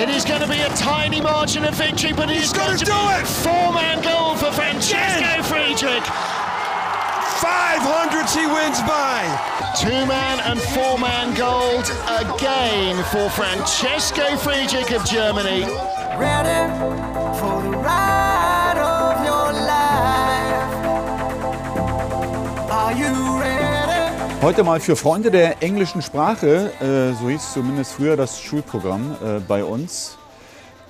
It is going to be a tiny margin of victory, but He's it's gonna do be it! four-man goal for Francesco Friedrich. 500 he wins by. Two-man and four-man gold again for Francesco Friedrich of Germany. ready Heute mal für Freunde der englischen Sprache, äh, so hieß zumindest früher das Schulprogramm äh, bei uns.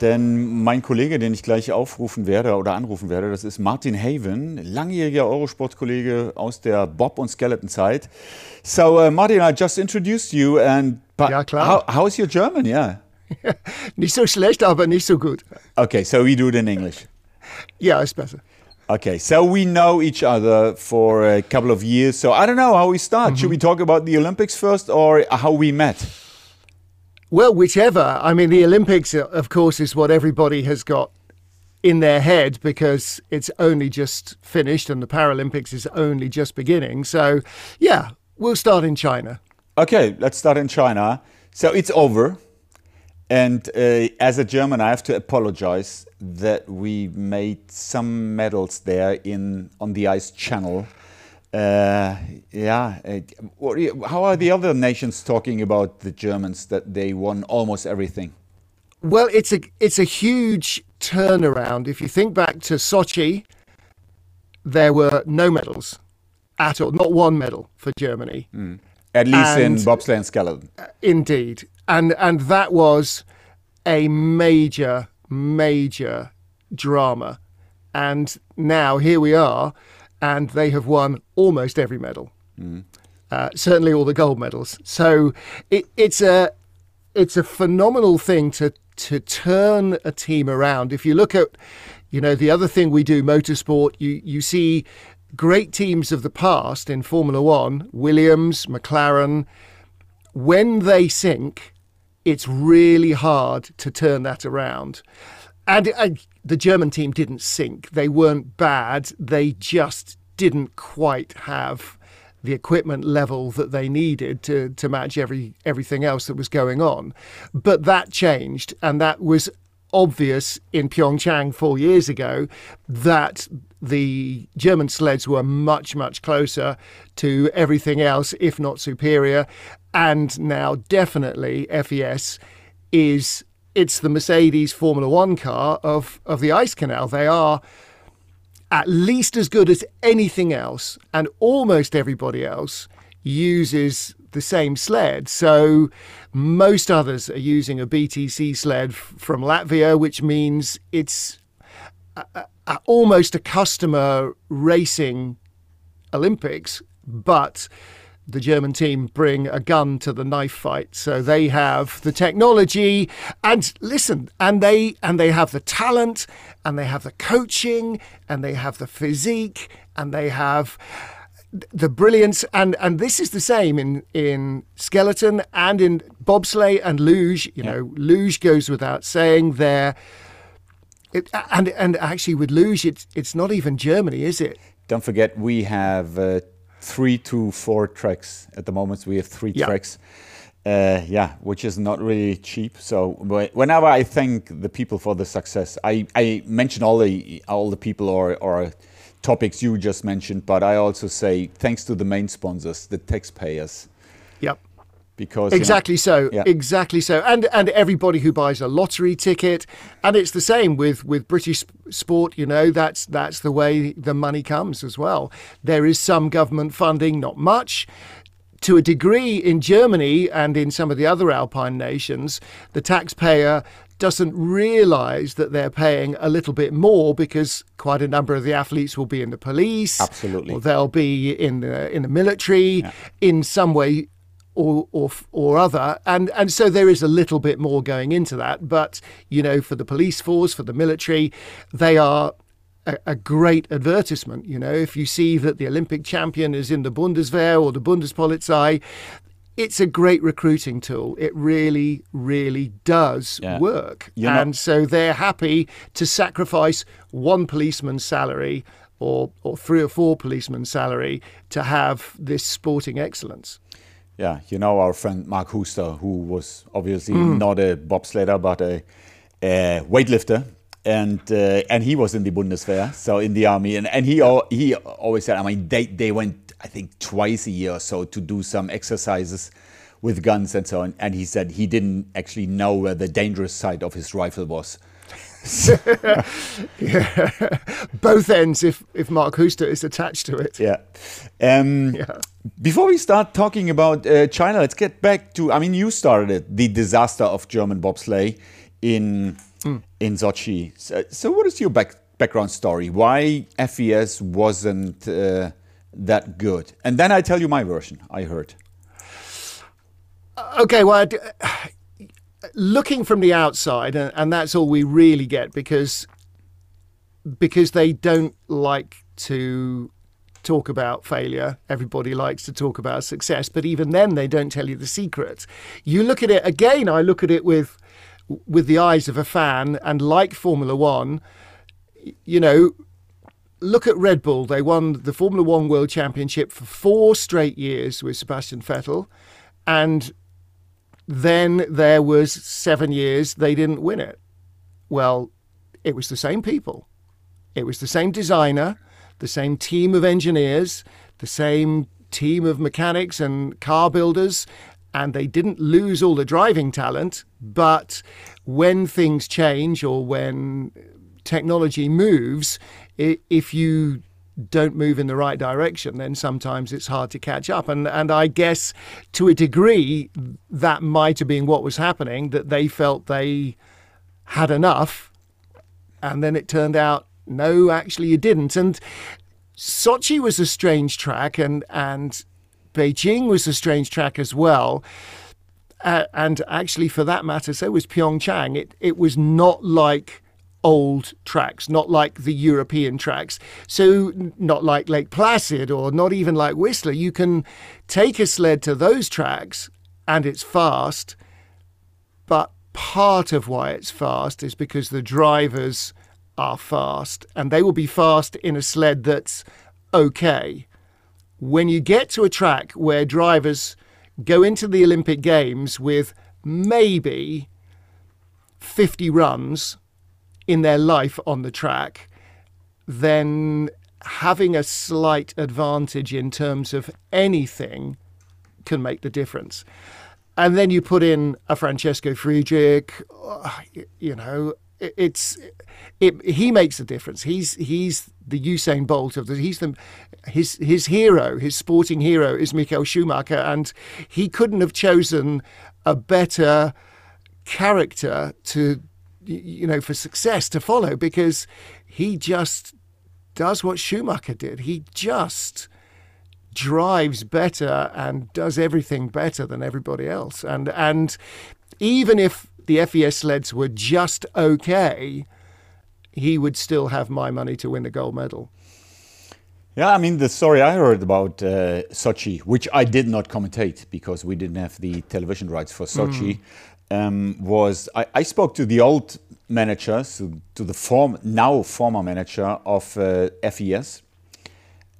Denn mein Kollege, den ich gleich aufrufen werde oder anrufen werde, das ist Martin Haven, langjähriger Eurosport-Kollege aus der Bob- und Skeleton-Zeit. So, uh, Martin, I just introduced you and but Ja, klar. How, how's your German? Yeah. Nicht so schlecht, aber nicht so gut. Okay, so we do it in English. Ja, ist besser. Okay, so we know each other for a couple of years. So I don't know how we start. Should we mm-hmm. talk about the Olympics first or how we met? Well, whichever. I mean, the Olympics, of course, is what everybody has got in their head because it's only just finished and the Paralympics is only just beginning. So, yeah, we'll start in China. Okay, let's start in China. So it's over. And uh, as a German, I have to apologize that we made some medals there in on the ice channel. Uh, yeah, uh, what do you- how are the other nations talking about the Germans that they won almost everything? Well, it's a it's a huge turnaround. If you think back to Sochi, there were no medals at all, not one medal for Germany. At least in And- bobsleigh and skeleton. Indeed, and and that was a major major drama, and now here we are, and they have won almost every medal. Uh, certainly all the gold medals. So it, it's a it's a phenomenal thing to to turn a team around. If you look at, you know, the other thing we do, motorsport, you you see great teams of the past in Formula One, Williams, McLaren. When they sink, it's really hard to turn that around. And, and the German team didn't sink. They weren't bad. They just didn't quite have the equipment level that they needed to to match every everything else that was going on. But that changed, and that was obvious in Pyeongchang four years ago that the German sleds were much much closer to everything else, if not superior. And now definitely FES is it's the Mercedes Formula One car of of the ice canal. They are at least as good as anything else, and almost everybody else uses the same sled. So most others are using a BTC sled from Latvia, which means it's a, a, a- almost a customer racing Olympics, but the German team bring a gun to the knife fight. So they have the technology and listen, and they and they have the talent and they have the coaching and they have the physique and they have the brilliance and and this is the same in in skeleton and in bobsleigh and luge you know luge goes without saying there it, and and actually with luge it's it's not even germany is it Don't forget, we have uh, three to four tracks at the moment. We have three Yeah. tracks. Uh, yeah, which is not really cheap. So wh- whenever I thank the people for the success, I, I mention all the all the people or, or topics you just mentioned, but I also say thanks to the main sponsors, the taxpayers, yep. Because you know- exactly so Yeah. exactly so. And and everybody who buys a lottery ticket. And it's the same with with british sport you know that's that's the way the money comes as well. There is some government funding not much. To a degree in Germany and in some of the other Alpine nations, the taxpayer doesn't realize that they're paying a little bit more because quite a number of the athletes will be in the police. Absolutely. Or they'll be in the in the military in some way or or or other and and so there is a little bit more going into that but you know for the police force for the military they are a, a great advertisement you know if you see that the olympic champion is in the bundeswehr or the bundespolizei it's a great recruiting tool. It really really does Yeah. work. You're not- and so they're happy to sacrifice one policeman's salary or or three or four policemen's salary to have this sporting excellence. Yeah, you know our friend Marc Huster, who was obviously not a bobsledder but a, a weightlifter, and uh, and he was in the Bundeswehr, so in the army, and and he he always said, I mean, they they went I think twice a year or so to do some exercises with guns and so on, and he said he didn't actually know where the dangerous side of his rifle was. Both ends, if if Marc Huster is attached to it. Yeah. Um, Before we start talking about uh, China, let's get back to. I mean, you started it, the disaster of German bobsleigh in in Sochi. So, so what is your back, background story? Why FES wasn't uh, that good? And then I tell you my version. I heard. Okay, well, looking from the outside, and that's all we really get because because they don't like to talk about failure. Everybody likes to talk about success, but even then, they don't tell you the secret. You look at it again. I look at it with with the eyes of a fan, and like Formula One, you know, look at Red Bull. They won the Formula One World Championship for four straight years with Sebastian Vettel, and then there was seven years they didn't win it. Well, it was the same people. It was the same designer, the same team of engineers, the same team of mechanics and car builders, and they didn't lose all the driving talent. But when things change or when technology moves, if you don't move in the right direction, then sometimes it's hard to catch up. And and I guess to a degree that might have been what was happening, that they felt they had enough and then it turned out no actually you didn't. And sochi was a strange track and and beijing was a strange track as well. Uh, and actually for that matter so was pyeongchang. It it was not like old tracks not like the european tracks so not like lake placid or not even like whistler you can take a sled to those tracks and it's fast but part of why it's fast is because the drivers are fast and they will be fast in a sled that's okay. When you get to a track where drivers go into the Olympic Games with maybe 50 runs in their life on the track, then having a slight advantage in terms of anything can make the difference. And then you put in a Francesco Friedrich, uh, you know, it's it, he makes a difference. He's he's the Usain Bolt of the he's the his his hero, his sporting hero is Michael Schumacher, and he couldn't have chosen a better character to you know for success to follow because he just does what Schumacher did. He just drives better and does everything better than everybody else. And and even if the FES sleds were just okay, he would still have my money to win the gold medal. Yeah, I mean the story I heard about uh, Sochi, which I did not commentate because we didn't have the television rights for Sochi, um, was I, I spoke to the old manager, so to the form now former manager of uh, FES,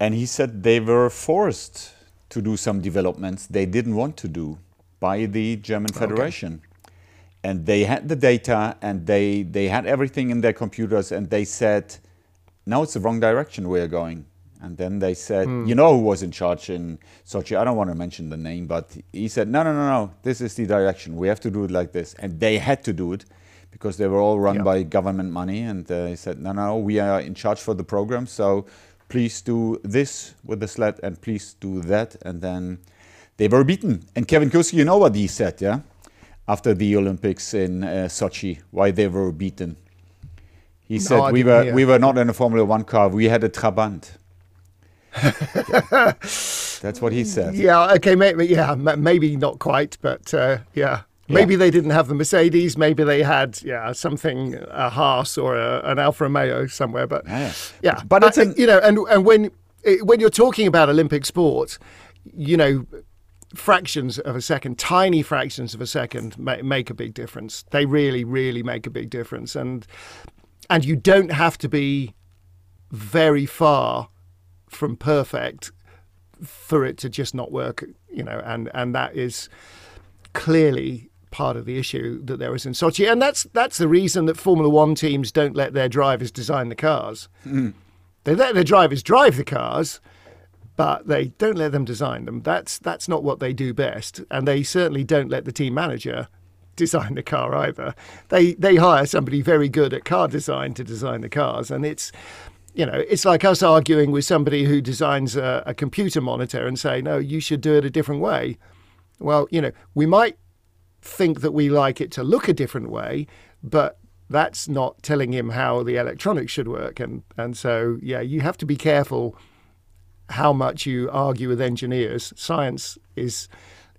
and he said they were forced to do some developments they didn't want to do by the German Federation. And they had the data and they, they had everything in their computers and they said, now it's the wrong direction we're going. And then they said, you know who was in charge in Sochi? I don't want to mention the name, but he said, no, no, no, no, this is the direction. We have to do it like this. And they had to do it because they were all run Yeah. by government money. And uh, he said, no, no, we are in charge for the program. So please do this with the sled and please do that. And then they were beaten. And Kevin Kuske, you know what he said, yeah? After the Olympics in uh, Sochi, why they were beaten. He said we were hear. we were not in a Formula One car. We had a Trabant. That's what he said. Yeah, okay, maybe, yeah, maybe not quite, but uh, yeah. Maybe they didn't have the Mercedes. Maybe they had, yeah, something a Haas or a, an Alfa Romeo somewhere. But Yeah. yeah, But it's Uh, an- you know, and and when when you're talking about Olympic sport, you know, fractions of a second, tiny fractions of a second, ma- make a big difference. They really, really make a big difference, and and you don't have to be very far from perfect for it to just not work. You know, and and that is clearly part of the issue that there is in Sochi, and that's that's the reason that Formula One teams don't let their drivers design the cars. Mm. They let their drivers drive the cars, but they don't let them design them. That's that's not what they do best, and they certainly don't let the team manager design the car either. They they hire somebody very good at car design to design the cars, and it's you know it's like us arguing with somebody who designs a, a computer monitor and say no, you should do it a different way. Well, you know we might think that we like it to look a different way, but that's not telling him how the electronics should work. And and so yeah, you have to be careful how much you argue with engineers. Science is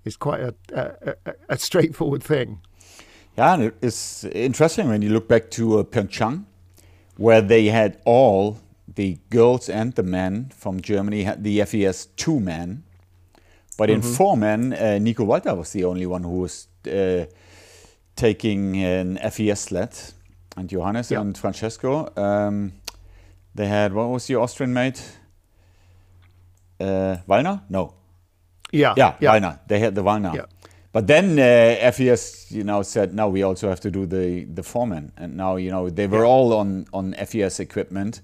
is quite a, a, a straightforward thing. Yeah, and it's interesting when you look back to uh, Pyeongchang, where they had all the girls and the men from Germany had the FES two men, but in mm-hmm. four men, uh, Nico Walther was the only one who was uh, taking an FES sled, and Johannes yep. and Francesco. Um, they had what was your Austrian mate? Uh, Wallner? No. Yeah. Yeah, yeah. Wallner. They had the Wallner. Yeah. But then uh, FES, you know, said now we also have to do the the foreman, and now you know they were yeah. all on on FES equipment,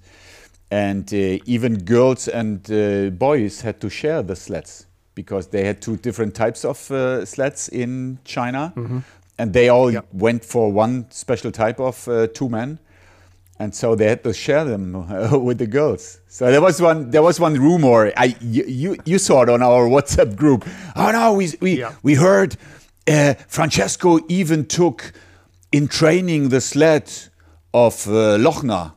and uh, even girls and uh, boys had to share the sleds because they had two different types of uh, sleds in China, mm-hmm. and they all yep. went for one special type of uh, two men, and so they had to share them uh, with the girls. So there was one there was one rumor. I you you saw it on our WhatsApp group. Oh no, we we yeah. we heard uh, Francesco even took in training the sled of uh, Lochner.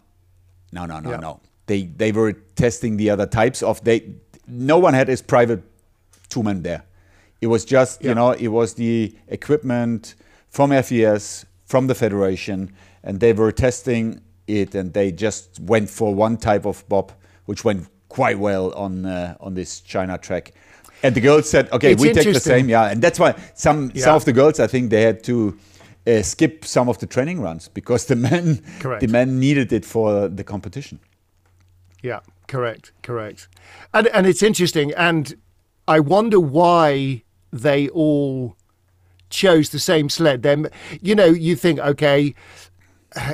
No, no, no, yeah. no. They they were testing the other types of they. No one had his private two men there. It was just, yeah. you know, it was the equipment from FES, from the federation, and they were testing it, and they just went for one type of bob, which went quite well on uh, on this China track. And the girls said, "Okay, it's we take the same." Yeah, and that's why some yeah. some of the girls, I think, they had to uh, skip some of the training runs because the men correct. the men needed it for the competition. Yeah, correct, correct, and and it's interesting. And I wonder why they all chose the same sled. Then, you know, you think, okay,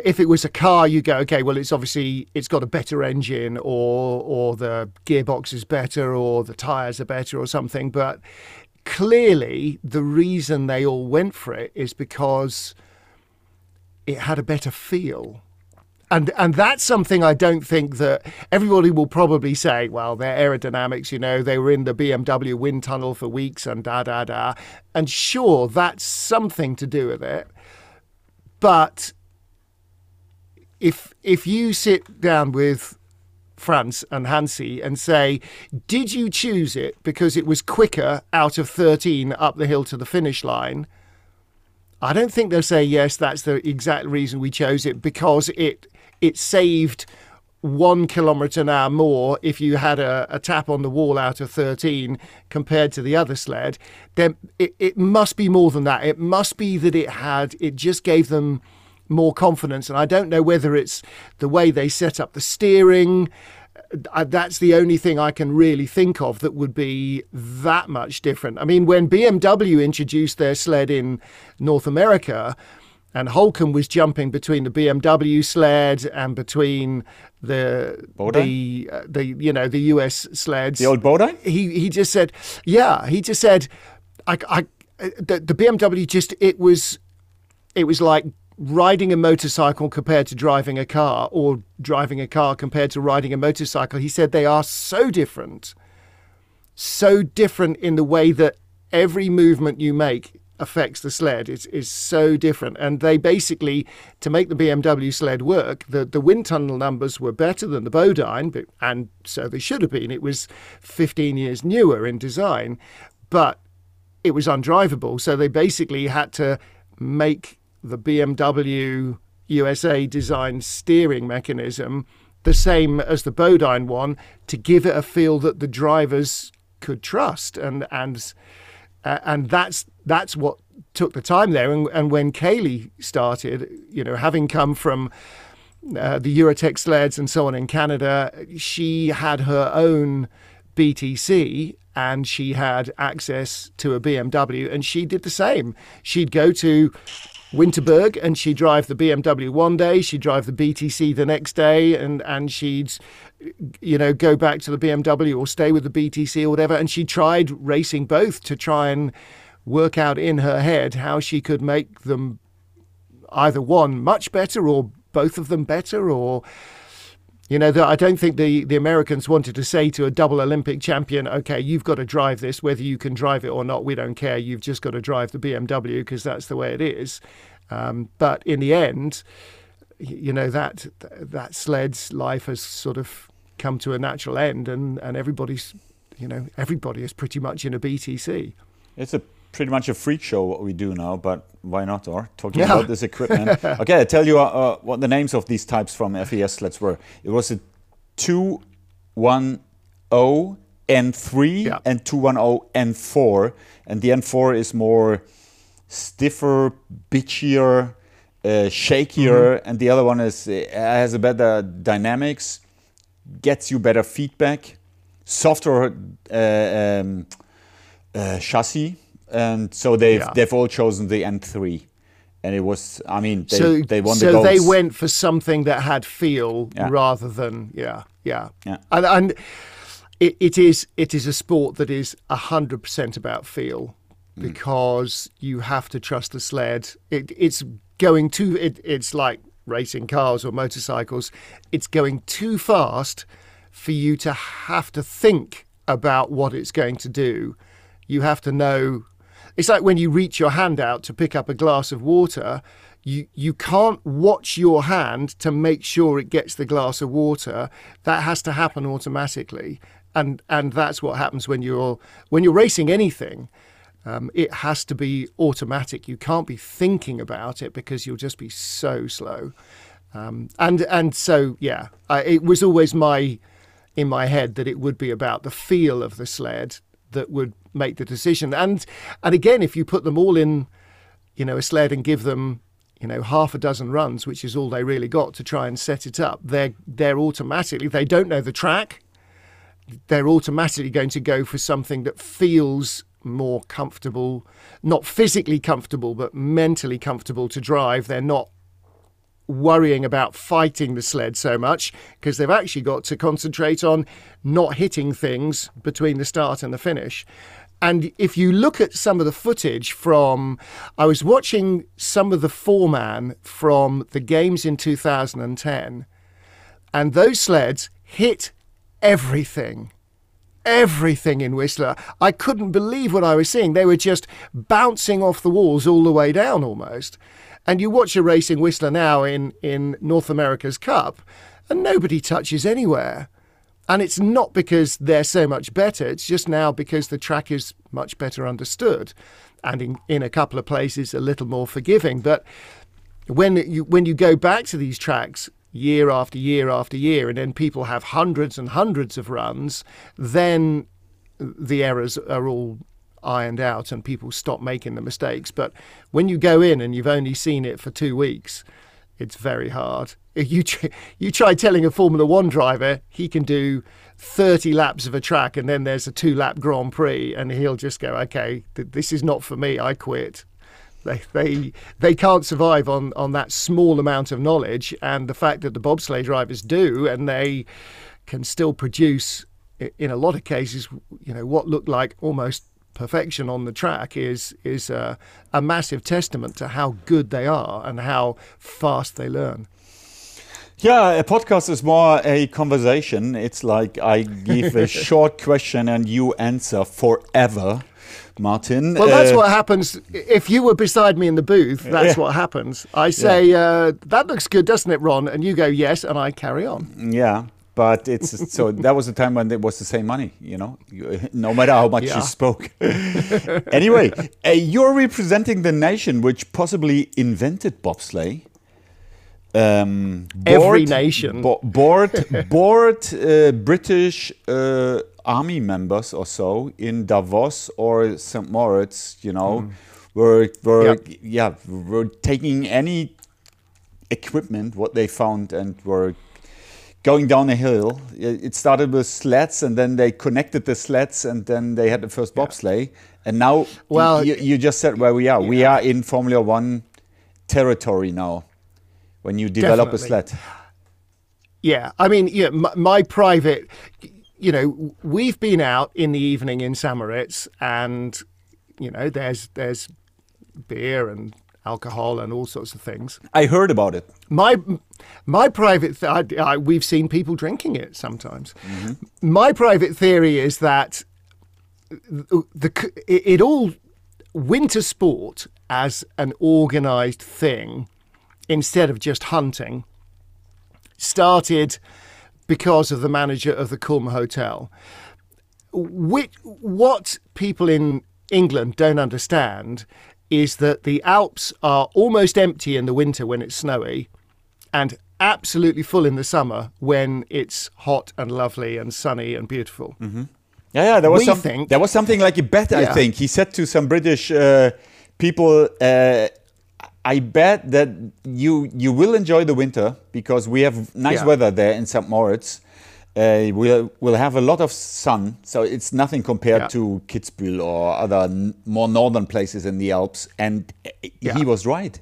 if it was a car, you go, okay, well, it's obviously it's got a better engine, or or the gearbox is better, or the tires are better, or something. But clearly, the reason they all went for it is because it had a better feel and and that's something I don't think that everybody will probably say. Well, their aerodynamics, you know, they were in the BMW wind tunnel for weeks and da da da, and sure, that's something to do with it. But if if you sit down with Franz and Hansi and say, did you choose it because it was quicker out of 13 up the hill to the finish line? I don't think they'll say yes. That's the exact reason we chose it because it it saved one kilometre an hour more if you had a, a, tap on the wall out of 13 compared to the other sled, then it, it must be more than that. It must be that it had, it just gave them more confidence. And I don't know whether it's the way they set up the steering. Uh, that's the only thing I can really think of that would be that much different. I mean, when BMW introduced their sled in North America, and Holcomb was jumping between the BMW sled and between the the uh, the you know the US sleds. The old Bodine. He he just said, yeah. He just said, I I the, the BMW just it was it was like riding a motorcycle compared to driving a car or driving a car compared to riding a motorcycle. He said they are so different, so different in the way that every movement you make affects the sled is, is so different. And they basically, to make the BMW sled work, the, the wind tunnel numbers were better than the Bodine, but, and so they should have been. It was 15 years newer in design, but it was undrivable. So they basically had to make the BMW USA design steering mechanism the same as the Bodine one to give it a feel that the drivers could trust. And, and uh, and that's that's what took the time there. And, and when Kaillie started, you know, having come from uh, the Eurotech sleds and so on in Canada, she had her own BTC and she had access to a BMW and she did the same. She'd go to Winterberg and she'd drive the BMW one day, she'd drive the BTC the next day and and she'd you know go back to the BMW or stay with the BTC or whatever and she tried racing both to try and work out in her head how she could make them either one much better or both of them better or you know, I don't think the, the Americans wanted to say to a double Olympic champion, okay, you've got to drive this, whether you can drive it or not, we don't care. You've just got to drive the BMW because that's the way it is. Um, but in the end, you know, that that sled's life has sort of come to a natural end, and, and everybody's, you know, everybody is pretty much in a BTC. It's a pretty much a freak show what we do now, but why not? Or talking yeah. about this equipment. okay, I tell you uh, uh, what the names of these types from FES sleds were. It was a 210 N3 yeah. and 210 N4, and the N4 is more stiffer, bitchier, uh, shakier, mm-hmm. and the other one is uh, has a better dynamics, gets you better feedback, softer uh, um, uh, chassis and so they've yeah. they've all chosen the N3, and it was I mean they, so, they won so the they went for something that had feel yeah. rather than yeah yeah yeah and, and it, it is it is a sport that is hundred percent about feel mm. because you have to trust the sled. It, it's going too. It, it's like racing cars or motorcycles. It's going too fast for you to have to think about what it's going to do. You have to know it's like when you reach your hand out to pick up a glass of water, you you can't watch your hand to make sure it gets the glass of water. That has to happen automatically, and and that's what happens when you're when you're racing anything. Um, it has to be automatic. You can't be thinking about it because you'll just be so slow. Um, and and so yeah, I, it was always my in my head that it would be about the feel of the sled that would make the decision. And and again, if you put them all in, you know, a sled and give them, you know, half a dozen runs, which is all they really got to try and set it up, they're they're automatically they don't know the track. They're automatically going to go for something that feels more comfortable, not physically comfortable, but mentally comfortable to drive. They're not worrying about fighting the sled so much because they've actually got to concentrate on not hitting things between the start and the finish. And if you look at some of the footage from, I was watching some of the four-man from the games in 2010, and those sleds hit everything. Everything in Whistler. I couldn't believe what I was seeing. They were just bouncing off the walls all the way down almost. And you watch a racing Whistler now in, in North America's Cup, and nobody touches anywhere. And it's not because they're so much better, it's just now because the track is much better understood and in, in a couple of places a little more forgiving. But when you when you go back to these tracks year after year after year, and then people have hundreds and hundreds of runs, then the errors are all ironed out and people stop making the mistakes. But when you go in and you've only seen it for two weeks, it's very hard. You you try telling a Formula One driver he can do 30 laps of a track and then there's a two lap Grand Prix, and he'll just go, okay, th- this is not for me. I quit. They, they they can't survive on, on that small amount of knowledge, and the fact that the bobsleigh drivers do, and they can still produce, in a lot of cases, you know, what look like almost perfection on the track is is a, a massive testament to how good they are and how fast they learn. Yeah, a podcast is more a conversation. It's like I give a short question and you answer forever. Martin. Well, that's uh, what happens. If you were beside me in the booth, that's yeah. what happens. I say, yeah. uh, that looks good, doesn't it, Ron? And you go, yes, and I carry on. Yeah but it's so that was the time when it was the same money you know no matter how much yeah. you spoke anyway uh, you're representing the nation which possibly invented bobsleigh um, bored, every nation bo- bored bored uh, british uh, army members or so in davos or st moritz you know mm. were were yep. yeah were taking any equipment what they found and were going down a hill. It started with sleds, and then they connected the sleds, and then they had the first bobsleigh. And now, Well, you, you just said where we are. We are in Formula One territory now. When you develop a sled, Yeah, I mean, yeah, my, my private, you know, we've been out in the evening in St. Moritz, and you know, there's there's beer and alcohol and all sorts of things. I heard about it. My my private, th- I, I, we've seen people drinking it sometimes. Mm-hmm. My private theory is that the, the it, it all winter sport as an organised thing instead of just hunting started because of the manager of the Kulm Hotel. Which, what people in England don't understand is that the Alps are almost empty in the winter when it's snowy and absolutely full in the summer when it's hot and lovely and sunny and beautiful. Yeah, yeah. There was some, think- there was something like a bet. I think he said to some British uh, people, uh, "I bet that you you will enjoy the winter because we have nice Yeah. weather there in St. Moritz. Uh, we'll we'll have a lot of sun, so it's nothing compared Yeah. to Kitzbühel or other n- more northern places in the Alps." And uh, Yeah. he was right.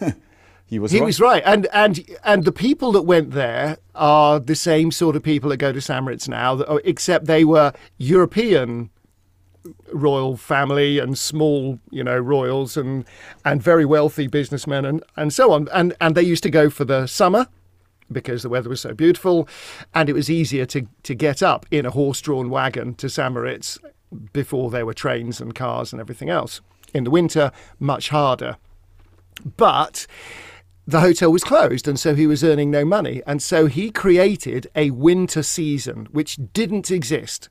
he was He right. was right, and and and the people that went there are the same sort of people that go to St. Moritz now, oh, except they were European royal family and small, you know, royals and and very wealthy businessmen and and so on, and and they used to go for the summer because the weather was so beautiful, and it was easier to to get up in a horse-drawn wagon to St. Moritz before there were trains and cars and everything else. In the winter, much harder. But the hotel was closed and so he was earning no money and so he created a winter season which didn't exist.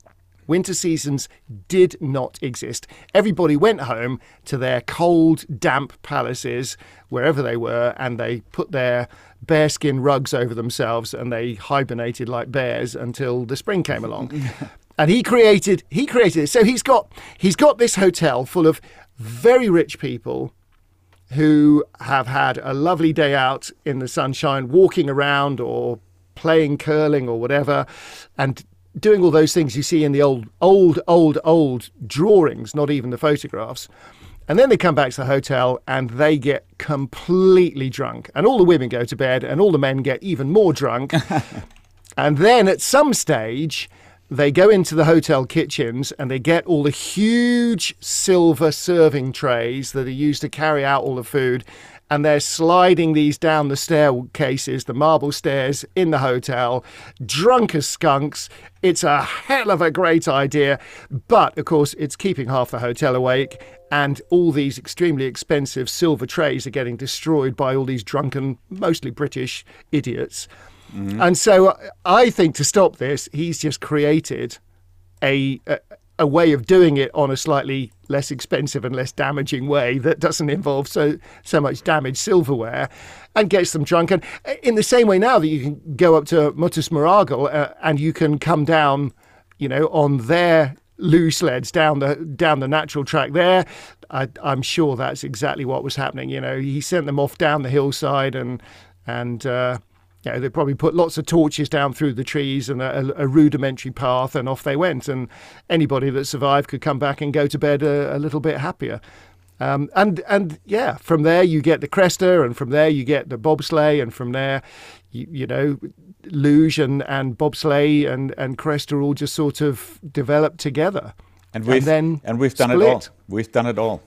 Winter seasons did not exist. Everybody went home to their cold damp palaces wherever they were and they put their bearskin rugs over themselves and they hibernated like bears until the spring came along and he created he created it so he's got he's got this hotel full of very rich people who have had a lovely day out in the sunshine, walking around or playing curling or whatever, and doing all those things you see in the old, old, old, old drawings, not even the photographs. And then they come back to the hotel and they get completely drunk. And all the women go to bed and all the men get even more drunk. And then at some stage, they go into the hotel kitchens and they get all the huge silver serving trays that are used to carry out all the food. And they're sliding these down the staircases, the marble stairs in the hotel, drunk as skunks. It's a hell of a great idea. But of course, it's keeping half the hotel awake. And all these extremely expensive silver trays are getting destroyed by all these drunken, mostly British idiots. And so uh, I think to stop this, he's just created a, a a way of doing it on a slightly less expensive and less damaging way that doesn't involve so so much damaged silverware and gets them drunk. And uh, in the same way now that you can go up to Muottas Muragl uh, and you can come down, you know, on their loo sleds down the down the natural track there. I, I'm sure that's exactly what was happening. You know, he sent them off down the hillside and and. Uh, you know, they probably put lots of torches down through the trees and a, a rudimentary path, and off they went. And anybody that survived could come back and go to bed a, a little bit happier. Um, and and yeah, from there you get the Cresta, and from there you get the bobsleigh, and from there, you, you know, luge and, and bobsleigh and and Cresta all just sort of developed together. And we've then and we've done it all. We've done it all.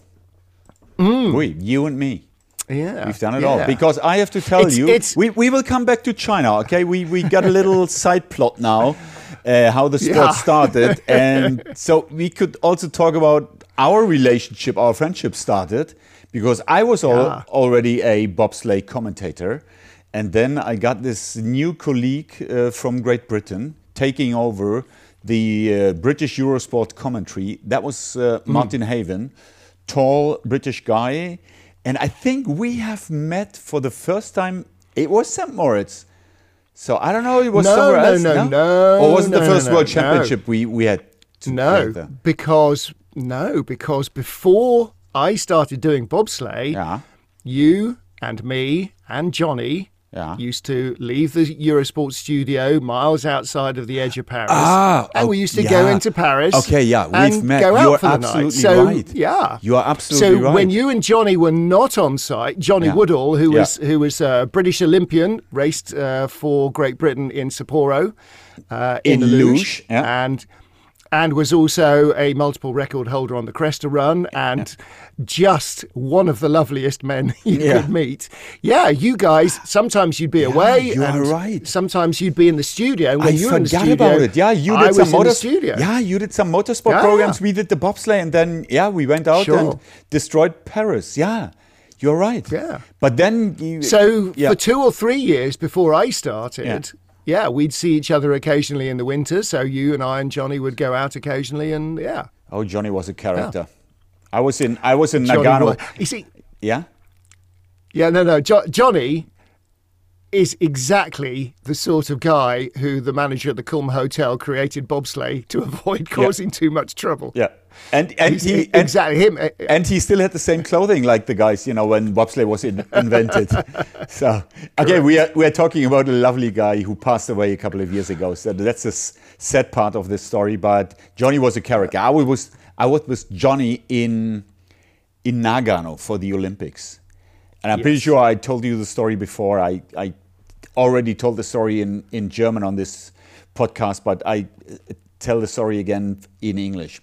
We, you and me. Yeah, We've done it yeah. all because I have to tell It's- you, it's- we, we will come back to China. Okay, we we got a little side plot now, uh, how the sport Yeah. started, and so we could also talk about our relationship, our friendship started because I was al- Yeah. already a bobsleigh commentator, and then I got this new colleague uh, from Great Britain taking over the uh, British Eurosport commentary. That was uh, Martin Haven, tall British guy. And I think we have met for the first time. It was St. Moritz. So I don't know. It was No, somewhere no, else. no, no, Or was it the no, no, first no, World no. Championship we we had? No, because no, because before I started doing bobsleigh, Yeah. you and me and Johnny Yeah. used to leave the Eurosport studio miles outside of the edge of Paris. Ah, and oh, we used to go into Paris. Okay, yeah, we've and met. Go out You're for the absolutely night. So, right. Yeah, You are absolutely so right. when you and Johnny were not on site, Johnny Yeah. Woodall, who Yeah. was who was a British Olympian, raced uh, for Great Britain in Sapporo, uh, in, In luge, yeah. and and was also a multiple record holder on the Cresta Run, and just one of the loveliest men you Yeah. could meet. Yeah, you guys. Sometimes you'd be away. you are right. Sometimes you'd be in the studio. and When I you were in the forgot studio, about it. Yeah, you did was some motor studio. Yeah, you did some motorsport Yeah, programs. We did the bobsleigh, and then yeah, we went out Sure. and destroyed Paris. Yeah, you're right. Yeah. but then you, So yeah. for two or three years before I started, yeah. we'd see each other occasionally in the winter. So you and I and Johnny would go out occasionally, and yeah, oh, Johnny was a character. I was in I was in Johnny Nagano. wa- You see, Yeah, yeah, no, no, jo- Johnny is exactly the sort of guy who the manager at the Kulm Hotel created bobsleigh to avoid causing too much trouble. yeah, and and He's- he and, exactly him. uh, and he still had the same clothing like the guys, you know, when bobsleigh was in, invented. so, again, we are we are talking about a lovely guy who passed away a couple of years ago. So that's the s- sad part of this story. But Johnny was a character. I was I was with Johnny in in Nagano for the Olympics, and I'm pretty sure I told you the story before. I I already told the story in in German on this podcast, but I uh, tell the story again in English.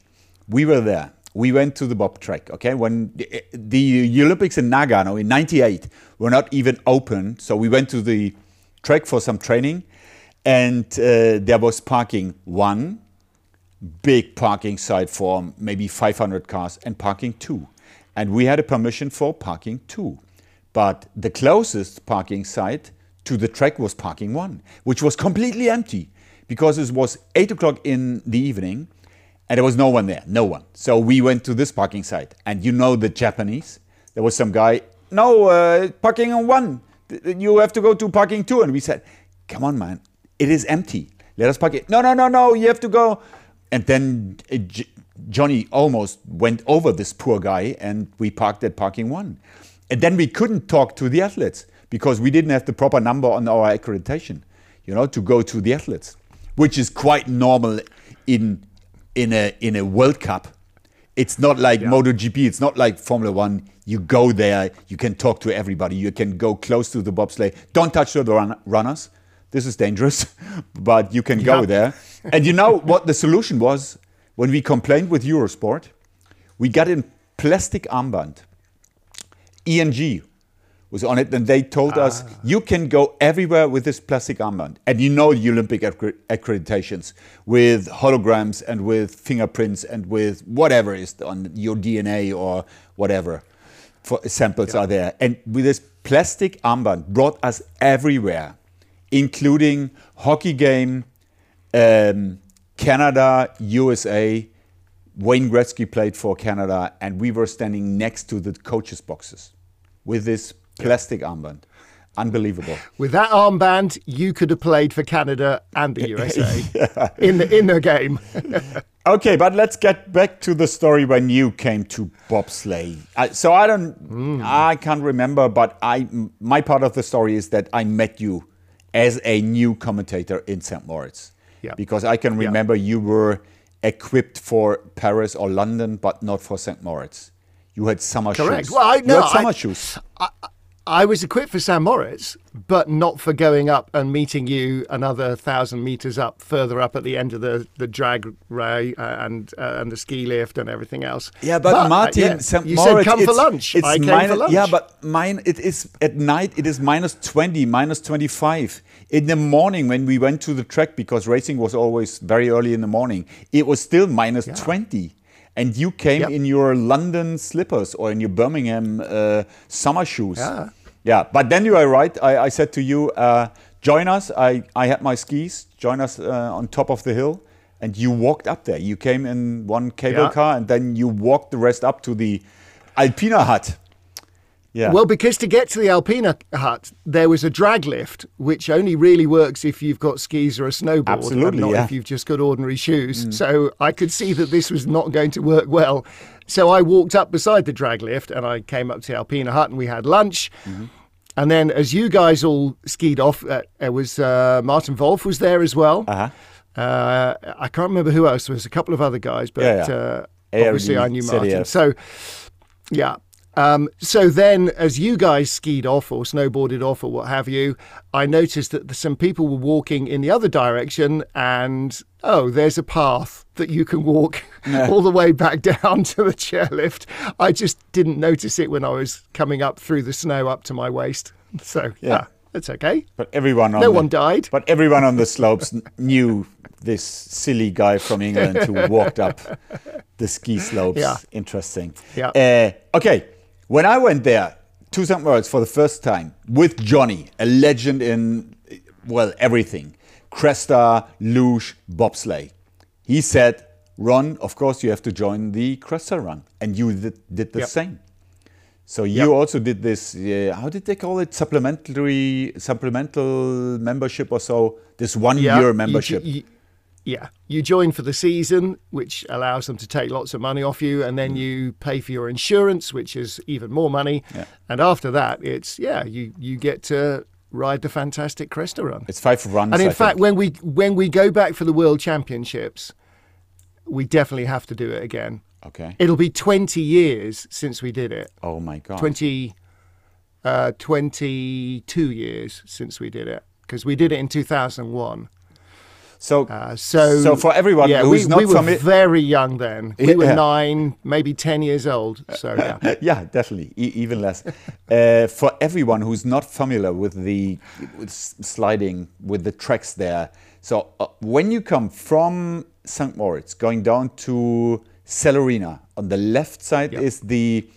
We were there. We went to the bob track. Okay, when the, the Olympics in Nagano in '98 were not even open, so we went to the track for some training, and uh, there was parking one big parking site for maybe 500 cars and parking two. And we had a permission for parking two. But the closest parking site to the track was parking one, which was completely empty because it was eight o'clock in the evening and there was no one there, no one. So we went to this parking site. And you know the Japanese, there was some guy, no, uh, parking on one. You have to go to parking two. And we said, come on, man, it is empty. Let us park it. No, no, no, no, you have to go. And then uh, Johnny almost went over this poor guy, and we parked at parking one. And then we couldn't talk to the athletes because we didn't have the proper number on our accreditation, you know, to go to the athletes, which is quite normal in in a in a World Cup. It's not like MotoGP. It's not like Formula One. You go there, you can talk to everybody. You can go close to the bobsleigh. Don't touch the run- runners. This is dangerous, but you can go there. And you know what the solution was when we complained with Eurosport? We got a plastic armband. ENG was on it, and they told us you can go everywhere with this plastic armband. And you know the Olympic accreditations with holograms and with fingerprints and with whatever is on your DNA or whatever for samples are there. And with this plastic armband brought us everywhere, including hockey game, um, Canada, USA. Wayne Gretzky played for Canada, and we were standing next to the coaches' boxes with this plastic armband. Unbelievable. With that armband, you could have played for Canada and the USA in the in the game. Okay, but let's get back to the story when you came to bobsleigh. I, so I don't, mm. I can't remember, but I, my part of the story is that I met you as a new commentator in St. Moritz. Yeah. Because I can Yeah. remember you were equipped for Paris or London, but not for St. Moritz. You had summer Correct. shoes. Well, I- had summer I- shoes. I was equipped for San Moritz, but not for going up and meeting you another thousand meters up, further up at the end of the, the drag ray uh, and uh, and the ski lift and everything else. Yeah, but, uh, Martin, yeah, St. you Moritz, said come for lunch. It's I came minus, for lunch. Yeah, but mine it is at night. It is minus twenty, minus twenty-five. In the morning, when we went to the track, because racing was always very early in the morning, it was still minus twenty. And you came Yep. in your London slippers or in your Birmingham uh, summer shoes. Yeah. Yeah, but then you are right. I, I said to you, uh, join us. I, I had my skis. Join us uh, on top of the hill, and you walked up there. You came in one cable Yeah. car, and then you walked the rest up to the Alpina hut. Yeah. Well, because to get to the Alpina hut, there was a drag lift, which only really works if you've got skis or a snowboard, Absolutely, and not yeah. Mm. if you've just got ordinary shoes. So I could see that this was not going to work well. So I walked up beside the drag lift and I came up to the Alpina hut and we had lunch. Mm-hmm. and then as you guys all skied off, uh, it was uh, Martin Wolf was there as well. Uh-huh. Uh, I can't remember who else. There was a couple of other guys, but Yeah. Uh, obviously I knew Martin. So, yeah. Um, so then, as you guys skied off or snowboarded off or what have you, I noticed that some people were walking in the other direction, and oh, there's a path that you can walk all the way back down to the chairlift. I just didn't notice it when I was coming up through the snow up to my waist. So yeah, Yeah. that's okay. But everyone on No the, one died. But everyone on the slopes knew this silly guy from England who walked up the ski slopes. Yeah. Interesting. Yeah. Uh, okay. When I went there to St. Moritz for the first time with Johnny, a legend in well everything, Cresta, luge, bobsleigh, he said, "Ron, of course you have to join the Cresta run," and you did, did the Yep. same. So you also did this. Uh, how did they call it? Supplementary, supplemental membership or so. This one-year membership. you- yeah, you join for the season, which allows them to take lots of money off you, and Mm. then you pay for your insurance, which is even more money. Yeah. And after that, it's yeah, you you get to ride the fantastic Cresta run. it's five runs. And in I fact, think. when we when we go back for the World Championships, we definitely have to do it again. okay. It'll be 20 years since we did it. oh my god. 20, uh, 22 years since we did it because we did it in 2001. So, Uh, so, so for everyone yeah, who's we, not we were very young then. We were nine, maybe 10 years old. So, yeah. yeah, definitely, e- even less. uh, for everyone who's not familiar with the with sliding with the tracks there, so uh, when you come from St. Moritz going down to Celerina, on the left side Yep. is the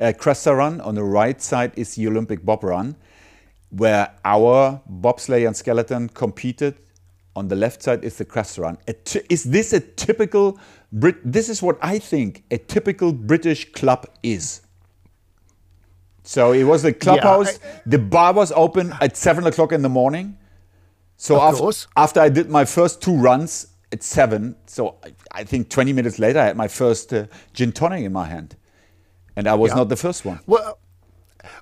uh, Cresta Run, on the right side is the Olympic Bob Run, where our bobsleigh and skeleton competed. On the left side is the Cresta Run. Is this a typical Brit? This is what I think a typical British club is. So it was a clubhouse. the bar was open at seven o'clock in the morning. So after, course. after I did my first two runs at seven, so I, I think 20 minutes later, I had my first uh, gin tonic in my hand. And I was Yeah. not the first one. Well,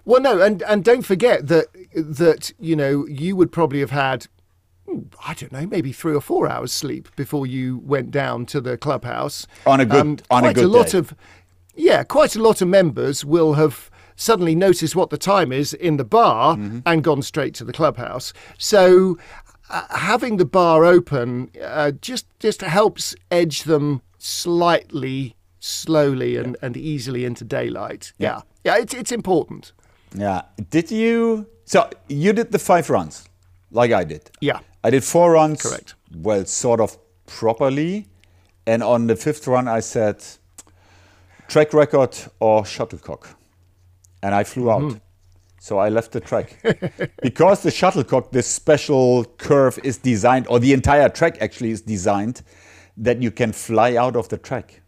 well, no, and, and don't forget that, that, you know, you would probably have had, I don't know, maybe three or four hours sleep before you went down to the clubhouse. On a good- on a good lot day. of, yeah, quite a lot of members will have suddenly noticed what the time is in the bar Mm-hmm. and gone straight to the clubhouse. So uh, having the bar open uh, just just helps edge them slightly, slowly, and, and easily into daylight. Yeah, yeah, it's it's important. Yeah. Did you? So you did the five runs, like I did. Yeah. I did four runs. Correct. Well, sort of properly, and on the fifth run, I said track record or shuttlecock, and I flew out. So I left the track because the shuttlecock, this special curve is designed, or the entire track actually is designed that you can fly out of the track,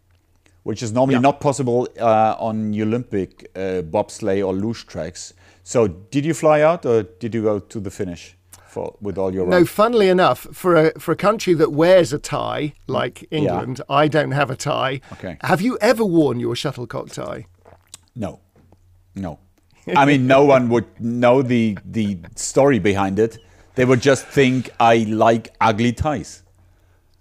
which is normally Yeah. not possible uh, on Olympic uh, bobsleigh or luge tracks. So did you fly out, or did you go to the finish for with all your No, runs? funnily enough, for a for a country that wears a tie like England, I don't have a tie. Okay. Have you ever worn your shuttlecock tie? No, no. I mean, no one would know the the story behind it. They would just think I like ugly ties.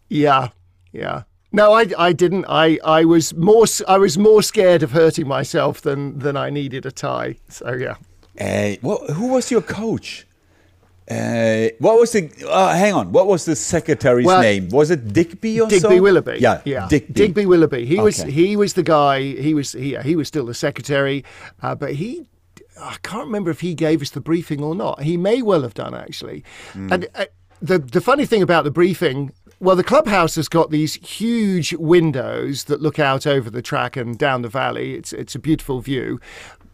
Yeah, yeah. No, I, I didn't. I, I was more I was more scared of hurting myself than than I needed a tie. So yeah. Uh, what, who was your coach? Uh, what was the? Uh, hang on. What was the secretary's Well, name? Was it Digby or Digby so? Willoughby. Yeah, yeah. Digby. Digby Willoughby. He was he was the guy. He was he, he was still the secretary, uh, but he. I can't remember if he gave us the briefing or not. He may well have done actually. Hmm. And uh, the the funny thing about the briefing, well, the clubhouse has got these huge windows that look out over the track and down the valley. It's it's a beautiful view.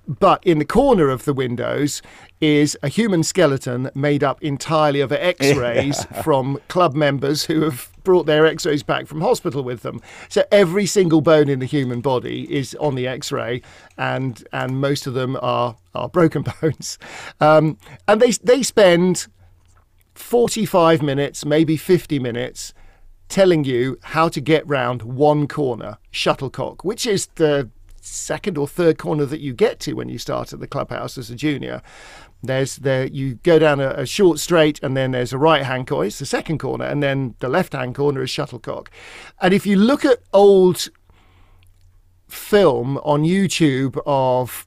But in the corner of the windows is a human skeleton made up entirely of X-rays from club members who have brought their X-rays back from hospital with them. So every single bone in the human body is on the X-ray, and and most of them are are broken bones. Um, and they they spend 45 minutes, maybe 50 minutes, telling you how to get round one corner, shuttlecock, which is the second or third corner that you get to when you start at the clubhouse as a junior. There's there you go down a, a short straight, and then there's a right hand corner. It's the second corner, and then the left hand corner is shuttlecock. And if you look at old film on YouTube of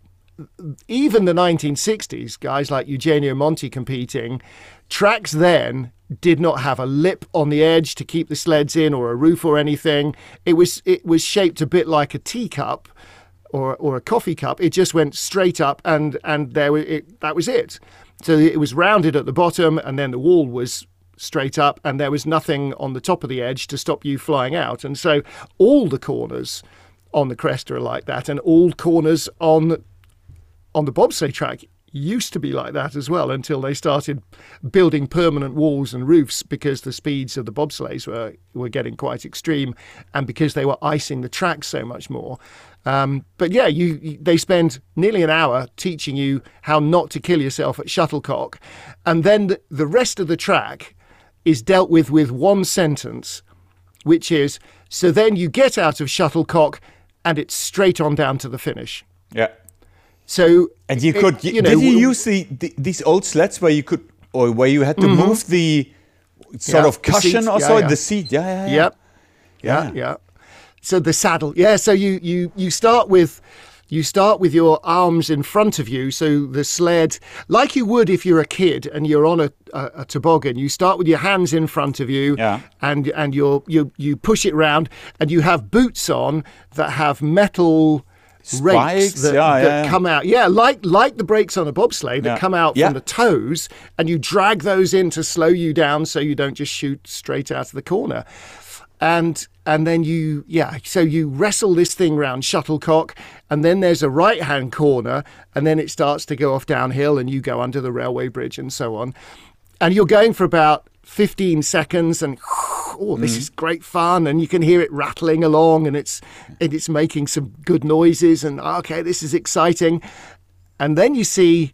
even the 1960s, guys like Eugenio Monti competing, tracks then did not have a lip on the edge to keep the sleds in or a roof or anything. It was it was shaped a bit like a teacup or or a coffee cup. It just went straight up and and there it, that was it. So it was rounded at the bottom and then the wall was straight up and there was nothing on the top of the edge to stop you flying out. And so all the corners on the Cresta are like that and all corners on on the bobsleigh track used to be like that as well until they started building permanent walls and roofs because the speeds of the bobsleighs were were getting quite extreme and because they were icing the track so much more. Um, but yeah, you, you, they spend nearly an hour teaching you how not to kill yourself at shuttlecock, and then the, the rest of the track is dealt with with one sentence, which is so then you get out of shuttlecock and it's straight on down to the finish. Yeah. So And you it- could, you know, did you use the, the these old sleds where you could, or where you had to move the sort. Yeah, of cushion or yeah, so, yeah. the seat? Yeah, yeah, yeah. Yep. Yeah, yeah. So the saddle. Yeah, so you you you start with you start with your arms in front of you, so the sled, like you would if you're a kid and you're on a, a, a toboggan, you start with your hands in front of you, Yeah. and and you're, you you push it round, and you have boots on that have metal rakes that, yeah, that yeah, come out. Yeah, like like the brakes on a bobsleigh that come out from the toes, and you drag those in to slow you down so you don't just shoot straight out of the corner. And and then you yeah, so you wrestle this thing round shuttlecock, and then there's a right hand corner, and then it starts to go off downhill, and you go under the railway bridge and so on, and you're going for about 15 seconds, and oh, this mm. is great fun, and you can hear it rattling along, and it's and it's making some good noises, and ah, okay, this is exciting, and then you see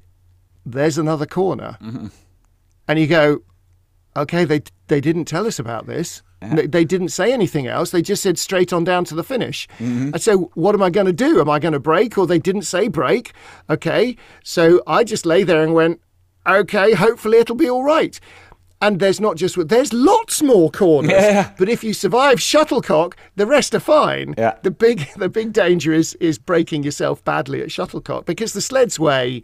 there's another corner, mm-hmm. and you go, okay, they they didn't tell us about this. They, they didn't say anything else. They just said straight on down to the finish. Mm-hmm. And so, what am I going to do? Am I going to break? Or they didn't say break. Okay, so I just lay there and went, okay, hopefully it'll be all right. And there's not just there's lots more corners. Yeah. But if you survive shuttlecock, the rest are fine. Yeah. The big the big danger is is breaking yourself badly at shuttlecock because the sleds weigh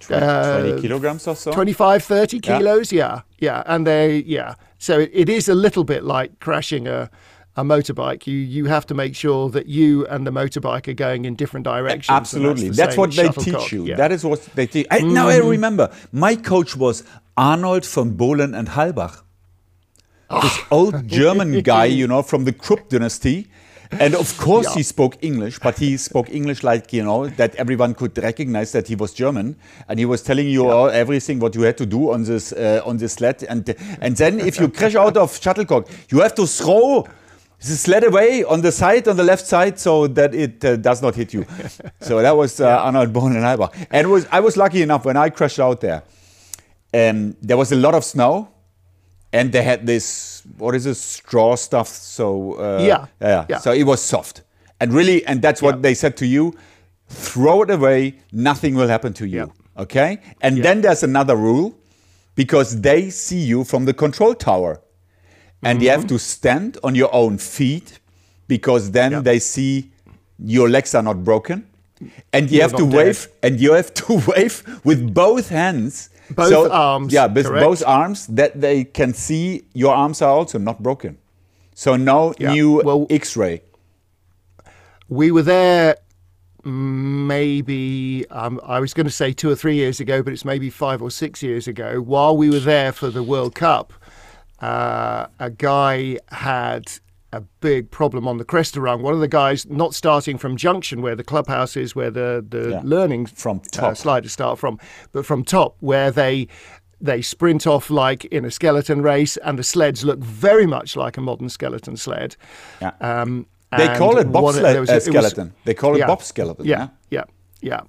20 uh, kilograms or so. 25 30 Yeah. kilos yeah yeah and they yeah so it, it is a little bit like crashing a a motorbike you you have to make sure that you and the motorbike are going in different directions Absolutely. the That's, what they teach you. yeah. Mm-hmm. That is what they teach. I, Now I remember. My coach was Arnold von Bohlen and Halbach. This old German guy, you know, from the Krupp dynasty. And of course he spoke English, but he spoke English like, you know, that everyone could recognize that he was German. And he was telling you all everything what you had to do on this uh, on this sled. And and then if you crash out of shuttlecock, you have to throw the sled away on the side, on the left side, so that it uh, does not hit you. so that was uh, Arnold Bohn and Halbach. And it was, I was lucky enough when I crashed out there. Um, there was a lot of snow, and they had this what is this straw stuff? So uh, Yeah, yeah, yeah. So it was soft, and really, and that's what Yeah. they said to you: throw it away. Nothing will happen to you. Okay. And then there's another rule, because they see you from the control tower, and you have Mm-hmm. to stand on your own feet, because then Yeah. they see your legs are not broken. And you You're have to not wave, and you have to wave with both hands, Both arms, Yeah, with correct. both arms, that they can see your arms are also not broken. So no Yeah, new well- X-ray. we were there maybe um, I was going to say two or three years ago, but it's maybe five or six years ago. While we were there for the World Cup, uh, a guy had a big problem on the Cresta run. One of the guys not starting from Junction, where the clubhouse is, where the the Yeah. learning From uh, top. sliders start from, but from top, where they they sprint off like in a skeleton race, and the sleds look very much like a modern skeleton sled. Yeah. Um, They call it bobsled uh, it was- skeleton. They call it yeah, bob skeleton. Yeah, yeah, yeah.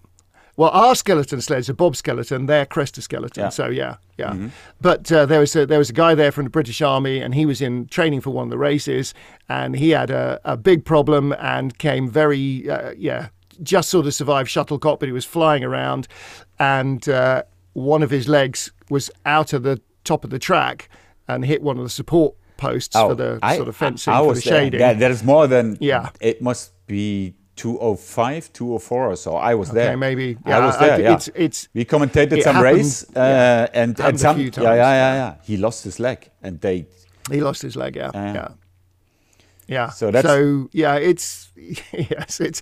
Well, our skeleton sleds are bob skeleton. They're Cresta skeleton. Yeah. So yeah, yeah. But uh, there was a, there was a guy there from the British Army, and he was in training for one of the races, and he had a, a big problem and came very uh, yeah just sort of survived shuttlecock, but he was flying around, and uh, one of his legs was out of the top of the track and hit one of the support posts for the Oh, I- sort of fencing I, I for the there. shading. Yeah, that is more than. Yeah. It must be 205, 204 or so. I was there. Okay, maybe. I Yeah, was I- there. yeah. it's- it's- we commentated it some happened- race, uh, yeah. and and some. yeah, times, yeah, yeah, yeah. yeah. He lost his leg, and they. He lost his leg. Yeah, Yeah. yeah, yeah. So that's- so yeah. It's yes, it's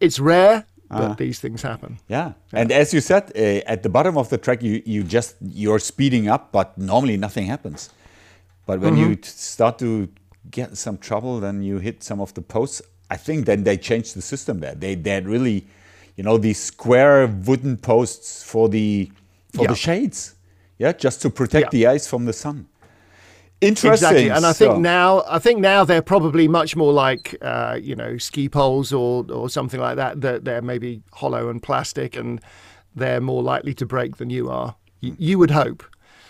it's rare, but Uh-huh. these things happen. Yeah. and as you said, uh, at the bottom of the track, you you just you're speeding up, but normally nothing happens. But when Mm-hmm. you t- start to get some trouble, then you hit some of the posts. I think then they changed the system there. They they had really, you know, these square wooden posts for the for Yeah. the shades. Yeah, just to protect Yeah. the eyes from the sun. Interesting. Exactly, and I think So- now I think now they're probably much more like uh, you know ski poles or or something like that. That they're maybe hollow and plastic, and they're more likely to break than you are. You, you would hope.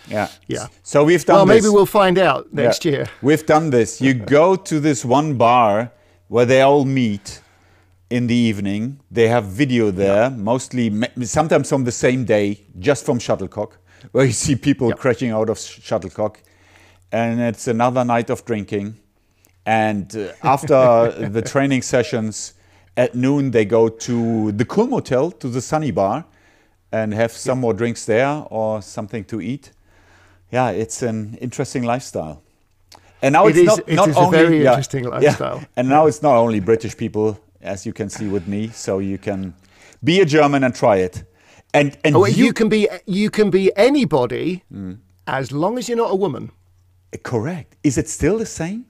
Yeah. Yeah. So we've done Well, maybe we'll find out next Yeah. year. We've done this. You go to this one bar where they all meet in the evening. They have video there, mostly sometimes from the same day, just from shuttlecock, where you see people Yep. crashing out of shuttlecock, and it's another night of drinking. And uh, after the training sessions at noon, they go to the Kulm Hotel, to the Sunny Bar, and have some more drinks there or something to eat. Yeah, it's an interesting lifestyle. And now It it's is- not, it not is a only very yeah, interesting yeah. lifestyle. And now it's not only British people, as you can see with me. So you can be a German and try it. And and Oh, you, you, can be you can be anybody Mm. as long as you're not a woman. correct. Is it still the same?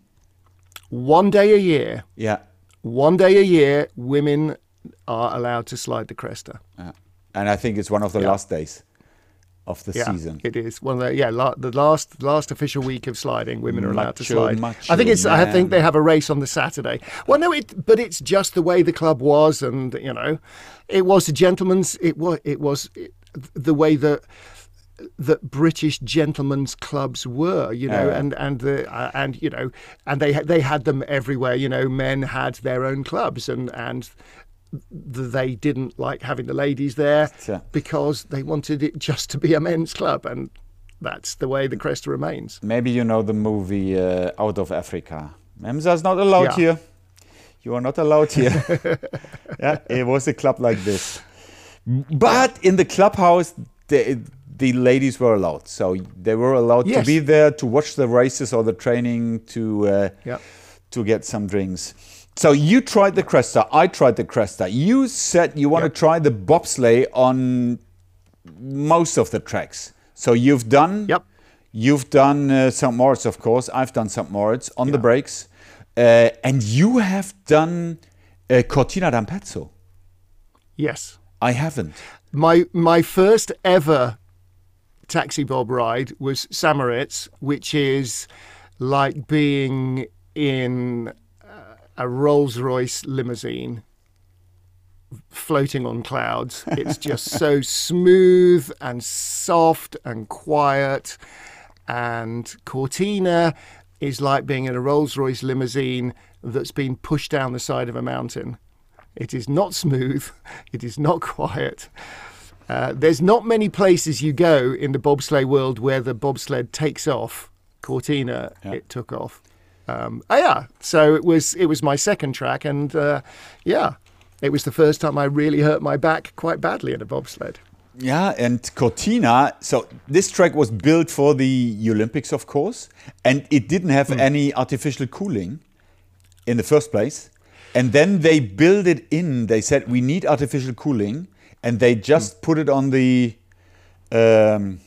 One day a year, Yeah. one day a year, women are allowed to slide the Cresta. yeah. And I think it's one of the Yeah. last days of the Yeah, season. it is one of the yeah la- the last last official week of sliding. Women are allowed to slide. macho I think it's I think they have a race on the Saturday. Well, no, it but it's just the way the club was, and you know, it was a gentleman's. It was it was it, the way that that British gentlemen's clubs were, you know, Yeah. and and the uh, and you know, and they had- they had them everywhere. You know, men had their own clubs, and and they didn't like having the ladies there Yeah. because they wanted it just to be a men's club, and that's the way the Cresta remains. Maybe you know the movie uh, Out of Africa. Memsa's not allowed Yeah. here. You are not allowed here. yeah, it was a club like this. But in the clubhouse, the, the ladies were allowed. So they were allowed to be there to watch the races or the training to uh, Yeah. to get some drinks. So you tried the Cresta. I tried the Cresta. You said you want Yep. to try the bobsleigh on most of the tracks. So you've done Yep. You've done uh, St. Moritz, of course. I've done St. Moritz on the brakes. Uh, and you have done uh, Cortina d'Ampezzo. Yes. I haven't. My my first ever taxi bob ride was St. Moritz, which is like being in a Rolls Royce limousine floating on clouds. It's just so smooth and soft and quiet. And Cortina is like being in a Rolls Royce limousine that's been pushed down the side of a mountain. It is not smooth, it is not quiet. Uh, there's not many places you go in the bobsleigh world where the bobsled takes off. Cortina, it took off. Um, oh yeah, so it was it was my second track, and uh, yeah, it was the first time I really hurt my back quite badly in a bobsled. Yeah, and Cortina. So this track was built for the Olympics, of course, and it didn't have any artificial cooling in the first place. And then they built it in. They said we need artificial cooling, and they just put it on the um,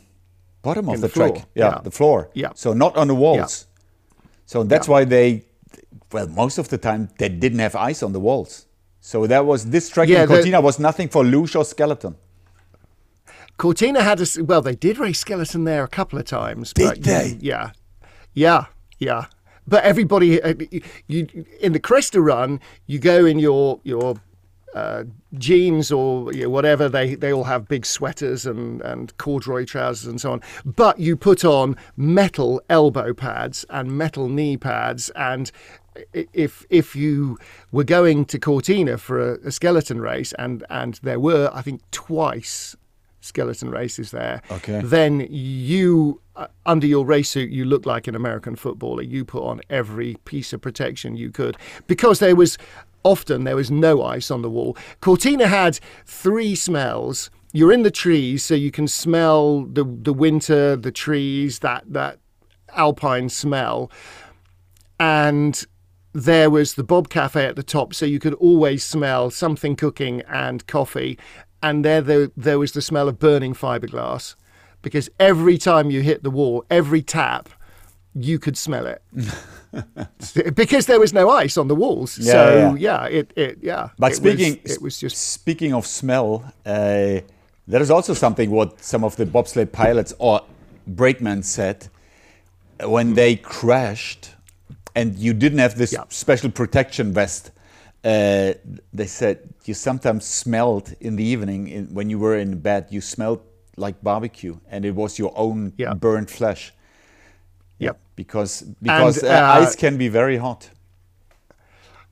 bottom of In the, the track. Yeah, yeah. the floor. Yeah. So not on the walls. So that's Yeah. why they, well, most of the time they didn't have ice on the walls. So that was this track Yeah, in Cortina was nothing for luge or skeleton. Cortina had a well, they did race skeleton there a couple of times. Did but they? yeah, yeah, yeah. But everybody, uh, you in the Cresta run, you go in your your uh, jeans or you know, whatever. They they all have big sweaters and and corduroy trousers and so on. But you put on metal elbow pads and metal knee pads and. If if you were going to Cortina for a, a skeleton race, and and there were, I think, twice skeleton races there. Okay. Then you, uh, under your race suit, you look like an American footballer. You put on every piece of protection you could because there was often there was no ice on the wall. Cortina had three smells. You're in the trees, so you can smell the the winter, the trees, that that alpine smell, and there was the Bob Cafe at the top, so you could always smell something cooking and coffee. And there, there, there was the smell of burning fiberglass, because every time you hit the wall, every tap, you could smell it, because there was no ice on the walls. Yeah, so yeah. yeah, it, it yeah. But it speaking, was, it was just speaking of smell, uh, there is also something what some of the bobsled pilots or brakemen said when they crashed, and you didn't have this Yeah. special protection vest. Uh, they said you sometimes smelled in the evening in, when you were in bed. You smelled like barbecue, and it was your own Yeah. burnt flesh. Because because And, uh, uh, ice can be very hot.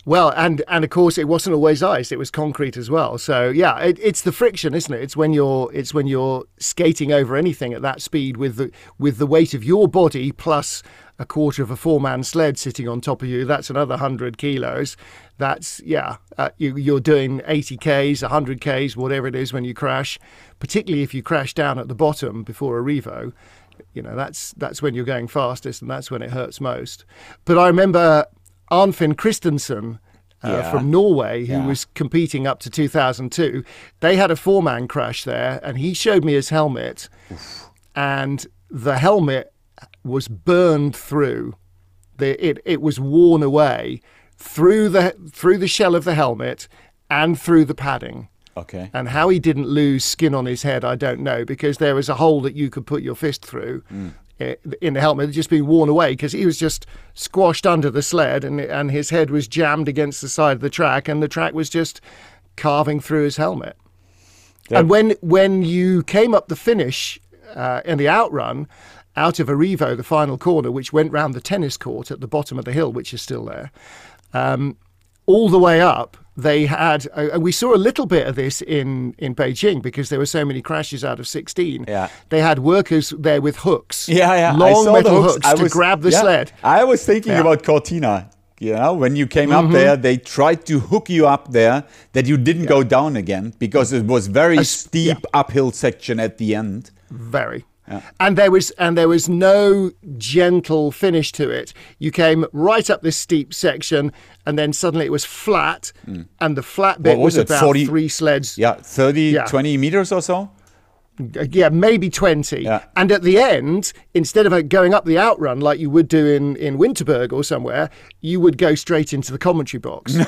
Well, and and of course it wasn't always ice; it was concrete as well. So yeah, it, it's the friction, isn't it? It's when you're it's when you're skating over anything at that speed with the with the weight of your body plus a quarter of a four-man sled sitting on top of you. That's another hundred kilos. That's yeah, uh, you, you're doing eighty k's, hundred k's, whatever it is when you crash. Particularly if you crash down at the bottom before Arrivo, you know that's that's when you're going fastest and that's when it hurts most. But I remember Arnfinn Christensen uh, Yeah. from Norway, who Yeah. was competing up to 2002. They had a four man crash there, and he showed me his helmet, and the helmet was burned through. The, it, it was worn away through the through the shell of the helmet and through the padding. Okay. And how he didn't lose skin on his head, I don't know, because there was a hole that you could put your fist through i- in the helmet, just being worn away because he was just squashed under the sled and, and his head was jammed against the side of the track and the track was just carving through his helmet. Yeah. And when, when you came up the finish uh, in the outrun, out of Arrivo, the final corner, which went round the tennis court at the bottom of the hill, which is still there, um, all the way up, they had, uh, we saw a little bit of this in, in Beijing because there were so many crashes out of 16. Yeah. They had workers there with hooks, Yeah, yeah. I long metal hooks, hooks, to was- grab the yeah. sled. I was thinking Yeah. about Cortina. You know, when you came Mm-hmm. up there, they tried to hook you up there that you didn't go down again because it was very As- steep yeah. uphill section at the end. Very. And there was and there was no gentle finish to it. You came right up this steep section, and then suddenly it was flat, and the flat bit Mm. What was it, about 40 three sleds. Yeah, 30, Yeah. 20 meters or so. Uh, yeah, maybe 20. Yeah. And at the end, instead of uh, going up the outrun like you would do in, in Winterberg or somewhere, you would go straight into the commentary box.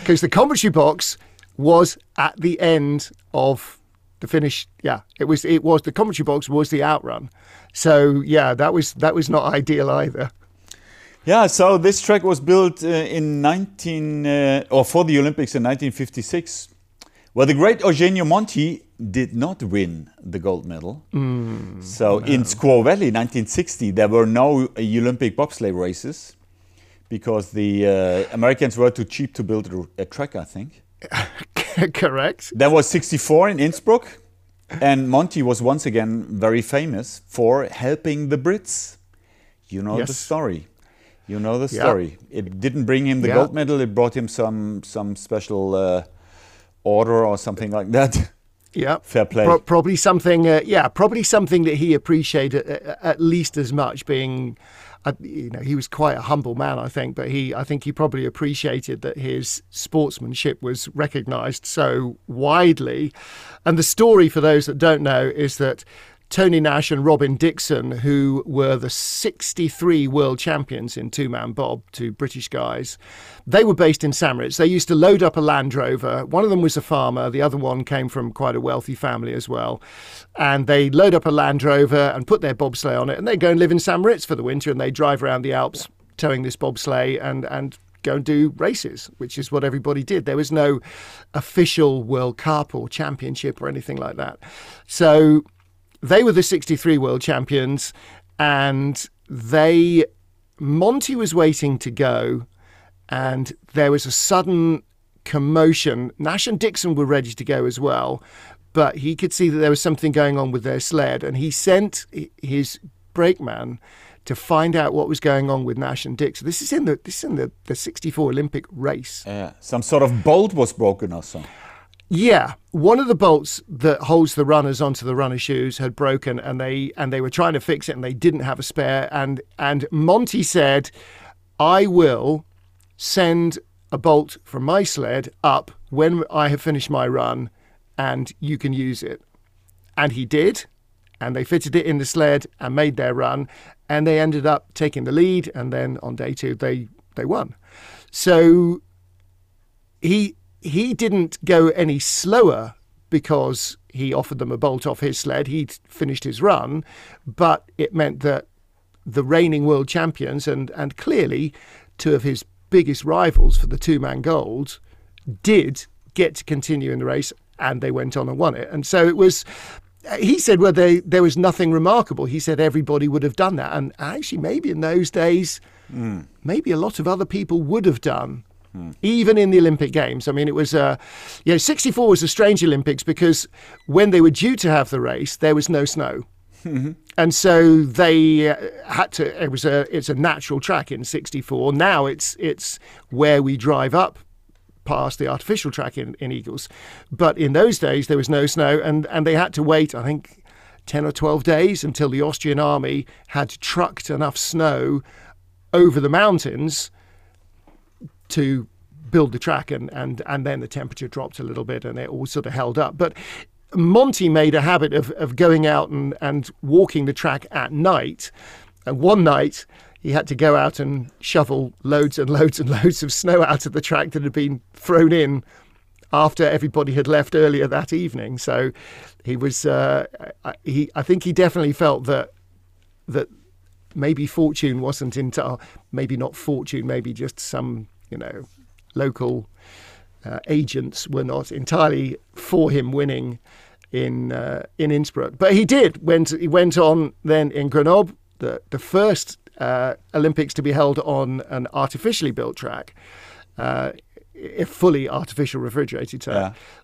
Because the commentary box was at the end of the finish. Yeah, it was. It was the commentary box was the outrun. So yeah, that was that was not ideal either. Yeah, so this track was built uh, in 19 uh, or for the Olympics in 1956. Well, the great Eugenio Monti did not win the gold medal. so in Squaw Valley, 1960, there were no uh, Olympic bobsleigh races because the uh, Americans were too cheap to build a track. I think Correct. there was 64 in Innsbruck, and Monti was once again very famous for helping the Brits. You know the story. You know the Yeah. story. It didn't bring him the Yeah. gold medal. It brought him some some special uh, order or something like that. Yeah, Fair play. Pro- probably something. Uh, yeah, probably something that he appreciated uh, at least as much. Being, you know, he was quite a humble man, I think, but he, I think, he probably appreciated that his sportsmanship was recognised so widely. And the story, for those that don't know, is that. Tony Nash and Robin Dixon, who were the 63 world champions in two man bob, two British guys, they were based in St. Moritz. They used to load up a Land Rover. One of them was a farmer, the other one came from quite a wealthy family as well. And they load up a Land Rover and put their bobsleigh on it, and they go and live in St. Moritz for the winter and they drive around the Alps towing this bobsleigh and, and go and do races, which is what everybody did. There was no official World Cup or championship or anything like that. So they were the 63 world champions and they Monti was waiting to go and there was a sudden commotion Nash and Dixon were ready to go as well but he could see that there was something going on with their sled, and he sent his brakeman to find out what was going on with Nash and. So this is in the this is in the, the 64 Olympic race. Yeah, some sort of bolt was broken or so. Yeah, one of the bolts that holds the runners onto the runner shoes had broken, and they and they were trying to fix it, and they didn't have a spare. And and Monti said, "I will send a bolt from my sled up when I have finished my run, and you can use it." And he did, and they fitted it in the sled and made their run, and they ended up taking the lead. And then on day two, they they won. So he he didn't go any slower because he offered them a bolt off his sled. He'd finished his run, but it meant that the reigning world champions and and clearly two of his biggest rivals for the two man gold did get to continue in the race and they went on and won it. And so it was he said well they, there was nothing remarkable. He said everybody would have done that and actually maybe in those days hmm. maybe a lot of other people would have done even in the Olympic Games. I mean, it was, uh, you know, 64 was a strange Olympics because when they were due to have the race, there was no snow. And so they uh, had to. It was a. It's a natural track in '64. Now it's it's where we drive up past the artificial track in, in Igls. But in those days there was no snow, and and they had to wait. I think ten or twelve days until the Austrian army had trucked enough snow over the mountains to build the track and, and, and then the temperature dropped a little bit and it all sort of held up. But Monti made a habit of, of going out and, and walking the track at night. And one night he had to go out and shovel loads and loads and loads of snow out of the track that had been thrown in after everybody had left earlier that evening. So he was, uh, I- he, I think he definitely felt that that maybe fortune wasn't into maybe not fortune maybe just some you know local uh, agents were not entirely for him winning in uh, in Innsbruck. But he did went he went on then in Grenoble the the first uh, Olympics to be held on an artificially built track uh, a fully artificial refrigerated track.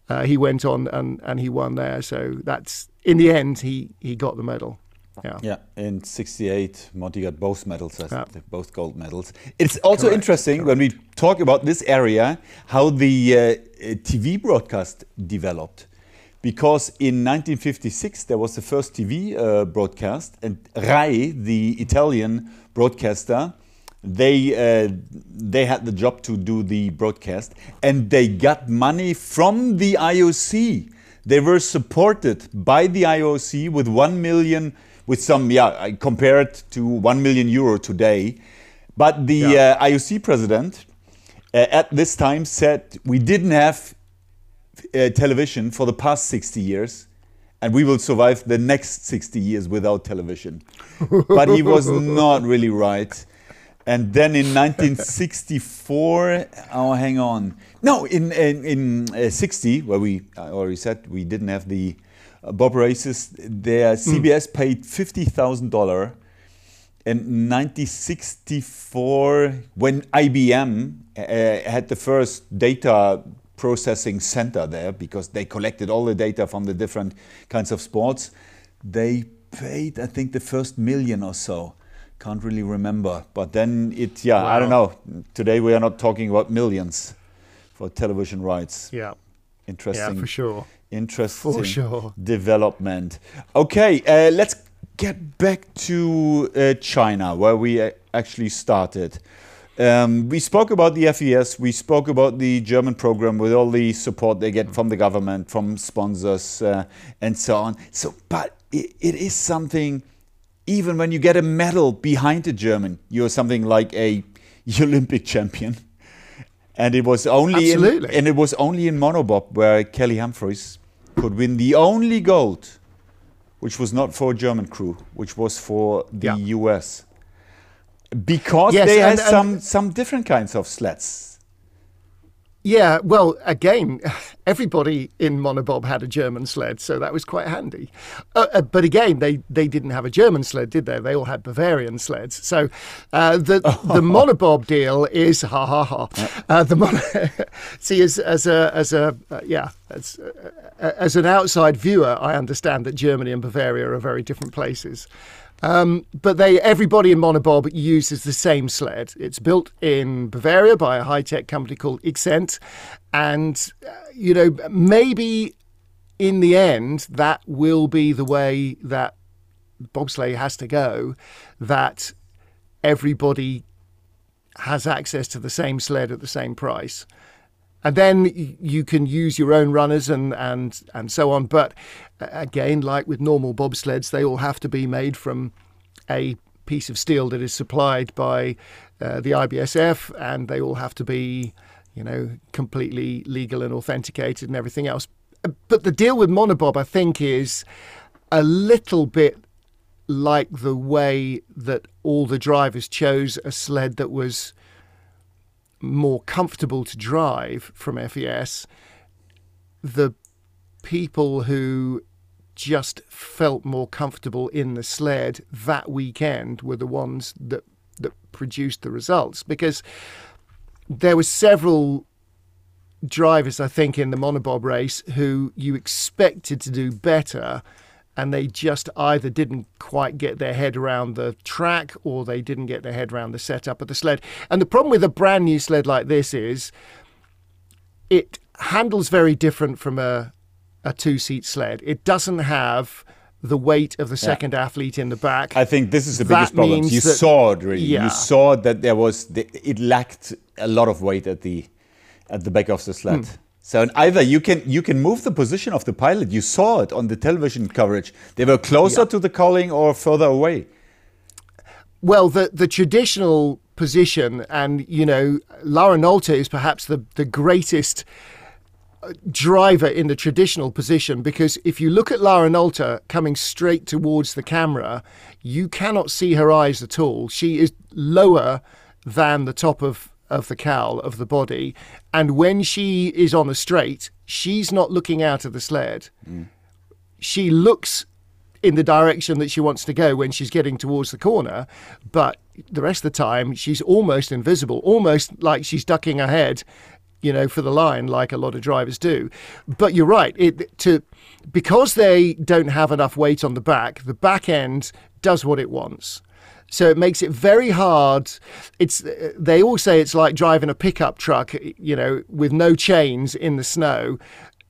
Uh, he went on and, and he won there. So that's in the end he he got the medal yeah Yeah, in '68, Monti got both medals, I Yeah. think, both gold medals. It's also Correct, interesting when we talk about this area how the uh, uh, TV broadcast developed. Because in 1956 there was the first TV uh, broadcast, and Rai, the Italian broadcaster, they uh, they had the job to do the broadcast, and they got money from the IOC. They were supported by the IOC with one million, with some yeah, I compare it to one million euro today. But the Yeah. uh, IOC president uh, at this time said we didn't have uh, television for the past 60 years and we will survive the next 60 years without television. but he was not really right. And then in 1964, oh, hang on. No, in in, in uh, 60, where we I already said we didn't have the Bob races, there CBS paid fifty thousand dollar. In 1964, when IBM uh, had the first data processing center there, because they collected all the data from the different kinds of sports, they paid, I think, the first million or so. Can't really remember. But then it, yeah, I don't know. Today we are not talking about millions for television rights. yeah Interesting. yeah for sure Interesting For sure. development. Okay, uh, let's get back to uh, China, where we uh, actually started. Um, we spoke about the FES. We spoke about the German program with all the support they get from the government, from sponsors, uh, and so on. So, but it, it is something. Even when you get a medal behind a German, you're something like a Olympic champion. And it was only in, and it was only in monobob where Kaillie Humphries could win the only gold, which was not for a German crew, which was for the Yeah. US. Because Yes, they had and- some some different kinds of sleds. Yeah, well, again, everybody in Monobob had a German sled, so that was quite handy. Uh, uh, but again, they, they didn't have a German sled, did they? They all had Bavarian sleds. So uh, the the Monobob deal is ha ha ha. Uh, the mono- see as as a as a uh, yeah as uh, as an outside viewer, I understand that Germany and Bavaria are very different places. Um, but they everybody in Monobob uses the same sled. It's built in Bavaria by a high tech company called Ixent, and uh, you know maybe in the end that will be the way that bobsleigh has to go. That everybody has access to the same sled at the same price. And then you can use your own runners and, and, and so on. But again, like with normal bobsleds, they all have to be made from a piece of steel that is supplied by uh, the IBSF, and they all have to be, you know, completely legal and authenticated and everything else. Uh, But the deal with Monobob, I think, is a little bit like the way that all the drivers chose a sled that was more comfortable to drive from FES, the people who just felt more comfortable in the sled that weekend were the ones that that produced the results. Because there were several drivers I think in the monobob race who you expected to do better and they just either didn't quite get their head around the track or they didn't get their head around the setup of the sled. And the problem with a brand new sled like this is it handles very different from a a two seat sled. It doesn't have the weight of the second athlete in the back. I think this is the That biggest problem. means You that- saw it really. Yeah. You saw that there was the, it lacked a lot of weight at the at the back of the sled. Hmm. So either you can you can move the position of the pilot. You saw it on the television coverage. They were closer to the cowling or further away. Well, the the traditional position, and you know, Laura Nolte is perhaps the the greatest uh, driver in the traditional position because if you look at Laura Nolte coming straight towards the camera, you cannot see her eyes at all. She is lower than the top of of the cowl of the body, and when she is on the straight, she's not looking out of the sled. Mm. She looks in the direction that she wants to go when she's getting towards the corner, but the rest of the time she's almost invisible, almost like she's ducking her head, you know, for the line, like a lot of drivers do. But you're right, it to because they don't have enough weight on the back, the back end does what it wants. So it makes it very hard. It's they all say it's like driving a pickup truck, you know, with no chains in the snow.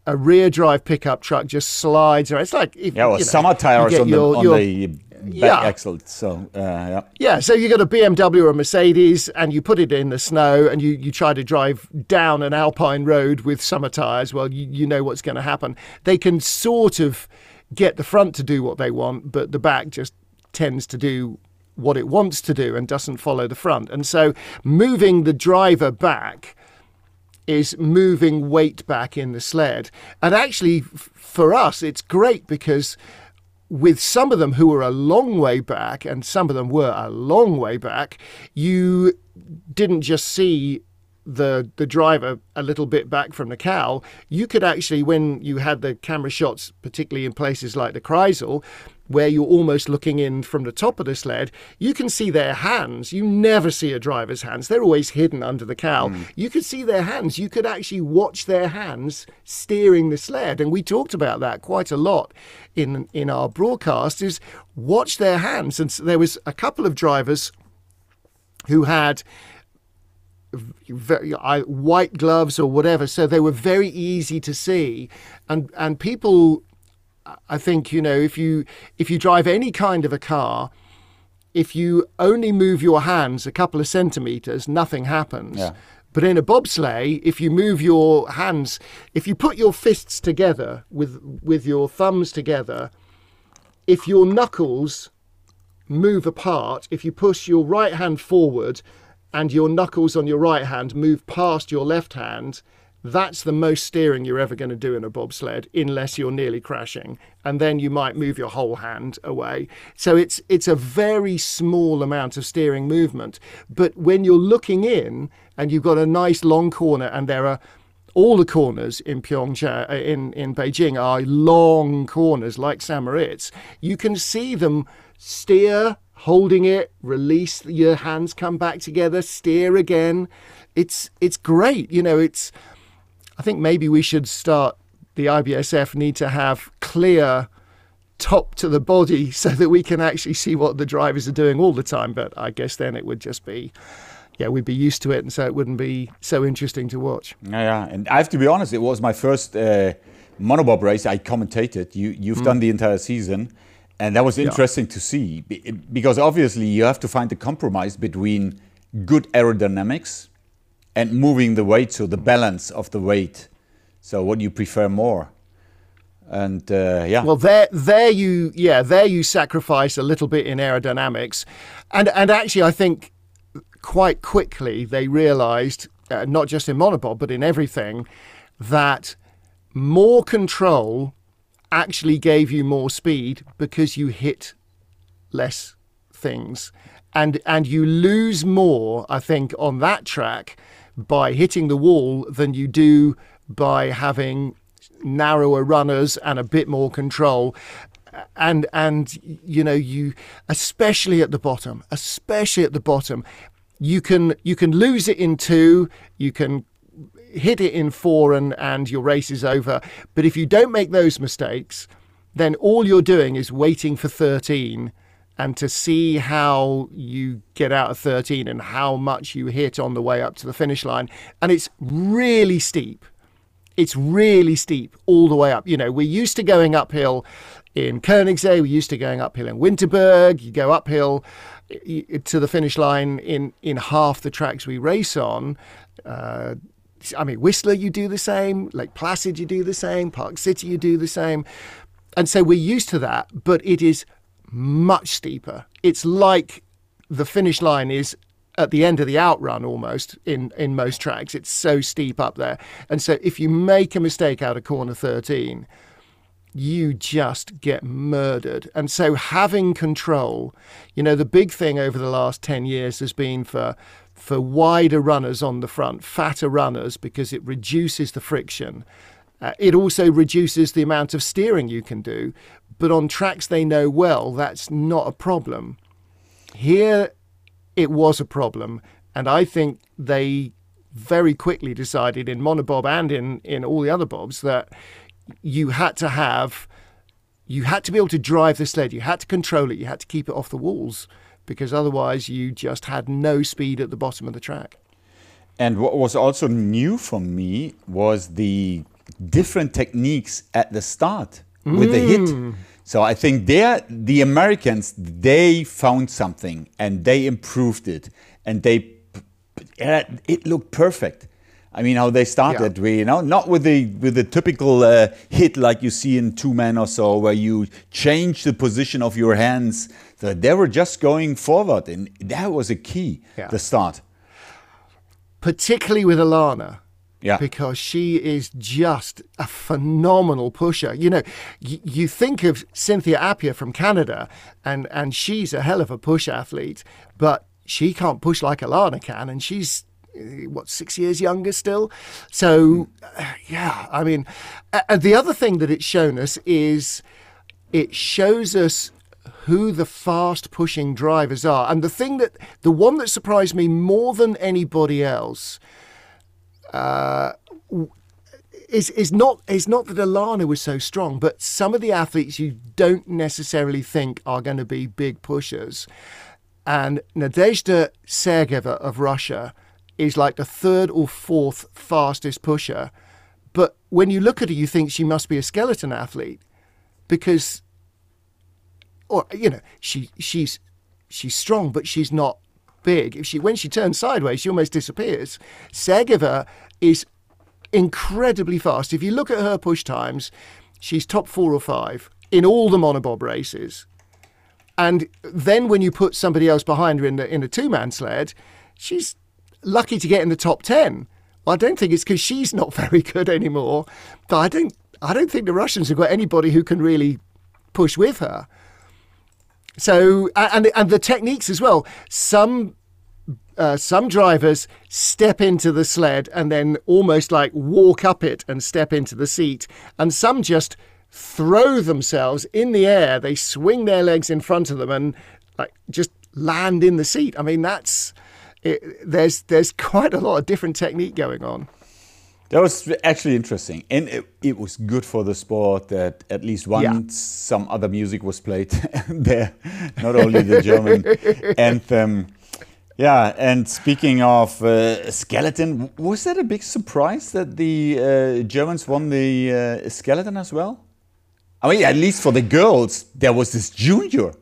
A rear drive pickup truck just slides around. It's like if, Yeah, well, you know, summer tires on your- the on your- the back Yeah. axle. So uh, yeah. yeah, so you got a BMW or a Mercedes and you put it in the snow and you, you try to drive down an alpine road with summer tyres, well, you, you know what's going to happen. They can sort of get the front to do what they want, but the back just tends to do what it wants to do and doesn't follow the front. And so moving the driver back is moving weight back in the sled. And actually, for us, it's great because with some of them who were a long way back, and some of them were a long way back, you didn't just see the the driver a little bit back from the cowl, You could actually, when you had the camera shots, particularly in places like the Kreisel, where you're almost looking in from the top of the sled, you can see their hands. You never see a driver's hands. They're always hidden under the cowl. Hmm. You could see their hands. You could actually watch their hands steering the sled. And we talked about that quite a lot in in our broadcast is watch their hands. And so there was a couple of drivers who had very I- white gloves or whatever, so they were very easy to see, and and people, I think you know if you if you drive any kind of a car, if you only move your hands a couple of centimeters, nothing happens. Yeah. But in a bobsleigh, if you move your hands, if you put your fists together with with your thumbs together, if your knuckles move apart, if you push your right hand forward and your knuckles on your right hand move past your left hand, that's the most steering you're ever going to do in a bobsled unless you're nearly crashing and then you might move your whole hand away so it's it's a very small amount of steering movement but when you're looking in and you've got a nice long corner and there are all the corners in Pyeongchang, uh, in, in Beijing are long corners like St. Moritz. You can see them steer, holding it, release, your hands come back together, steer again. It's, it's great. You know, it's, I think maybe we should start, the IBSF need to have clear top to the body so that we can actually see what the drivers are doing all the time. But I guess then it would just be yeah, we'd be used to it, and so it wouldn't be so interesting to watch. Yeah, and I have to be honest, it was my first uh, monobob race I commentated. You you've mm. done the entire season, and that was interesting yeah. to see because obviously you have to find a compromise between good aerodynamics and moving the weight, so the balance of the weight. So what do you prefer more? and uh, yeah. Well, there, there you, yeah, there you sacrifice a little bit in aerodynamics, and and actually, I think quite quickly they realized, uh, not just in monobob, but in everything, that more control actually gave you more speed because you hit less things. And, and you lose more, I think, on that track by hitting the wall than you do by having narrower runners and a bit more control and and you know you especially at the bottom especially at the bottom you can you can lose it in two, you can hit it in four, and and your race is over. But if you don't make those mistakes, then all you're doing is waiting for 13 and to see how you get out of 13 and how much you hit on the way up to the finish line. And it's really steep. It's really steep all the way up. You know, we're used to going uphill in Koenigssee, we're used to going uphill in Winterberg. You go uphill to the finish line in in half the tracks we race on. Uh, I mean, Whistler, you do the same. Lake Placid, you do the same. Park City, you do the same. And so we're used to that, but it is much steeper. It's like the finish line is at the end of the outrun almost in, in most tracks. It's so steep up there. And so if you make a mistake out of corner 13, you just get murdered. And so having control, you know, the big thing over the last 10 years has been for for wider runners on the front, fatter runners, because it reduces the friction. Uh, it also reduces the amount of steering you can do. But on tracks they know well, that's not a problem. Here, it was a problem. And I think they very quickly decided in monobob and in, in all the other bobs that you had to have, you had to be able to drive the sled, you had to control it, you had to keep it off the walls, because otherwise you just had no speed at the bottom of the track. And what was also new for me was the different techniques at the start with mm. the hit. So I think there, the Americans, they found something and they improved it, and they, it looked perfect. I mean, how they started, yeah. you know, not with the with the typical uh, hit like you see in two men or so, where you change the position of your hands. So they were just going forward, and that was a key. Yeah. The start, particularly with Alana. Yeah. Because she is just a phenomenal pusher. You know, y- you think of Cynthia Appiah from Canada, and, and she's a hell of a push athlete, but she can't push like Alana can, and she's what six years younger still so uh, yeah i mean uh, the other thing that it's shown us is it shows us who the fast pushing drivers are and the thing that the one that surprised me more than anybody else uh, is is not is not that Alana was so strong, but some of the athletes you don't necessarily think are going to be big pushers. And Nadezhda Sergeyeva of Russia is like the third or fourth fastest pusher. But when you look at her, you think she must be a skeleton athlete because, or you know, she she's she's strong, but she's not big. If she when she turns sideways, she almost disappears. Sergeyeva is incredibly fast. If you look at her push times, she's top four or five in all the monobob races. And then when you put somebody else behind her in the in a two man sled, she's lucky to get in the top 10. Well, I don't think it's because she's not very good anymore, but I don't, I don't think the Russians have got anybody who can really push with her. So, and, and the techniques as well. Some uh, some drivers step into the sled and then almost like walk up it and step into the seat, and some just throw themselves in the air. They swing their legs in front of them and like just land in the seat. I mean, that's it, there's there's quite a lot of different technique going on. That was actually interesting, and it, it was good for the sport that at least once Yeah. some other music was played there, not only the German anthem. Yeah, and speaking of uh, skeleton, was that a big surprise that the uh, Germans won the uh, skeleton as well? I mean, at least for the girls, there was this junior,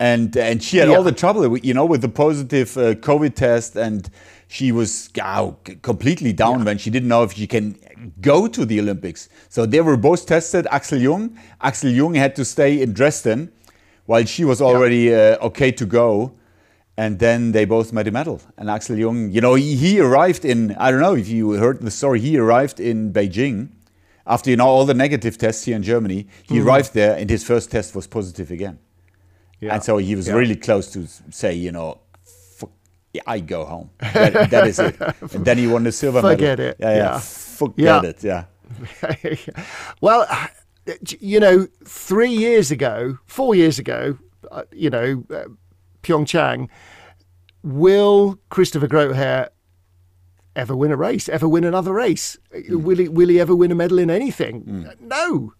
and and she had all the trouble, you know, with the positive uh, COVID test, and she was oh, completely down when she didn't know if she can go to the Olympics. So they were both tested. Axel Jungk, Axel Jungk had to stay in Dresden, while she was already uh, okay to go. And then they both made a medal. And Axel Jungk, you know, he, he arrived in, I don't know if you heard the story, he arrived in Beijing after, you know, all the negative tests here in Germany. He arrived there and his first test was positive again. Yeah. And so he was Yeah. really close to say, you know, "Fuck, yeah, I go home. That, that is it. And then he won the silver medal. Forget it. Yeah, yeah. Yeah. Forget Yeah. it. Yeah. well, you know, three years ago, four years ago, uh, you know, uh, Pyeongchang, will Christopher Grotheer ever win a race? Ever win another race? Will he? Will he ever win a medal in anything? No.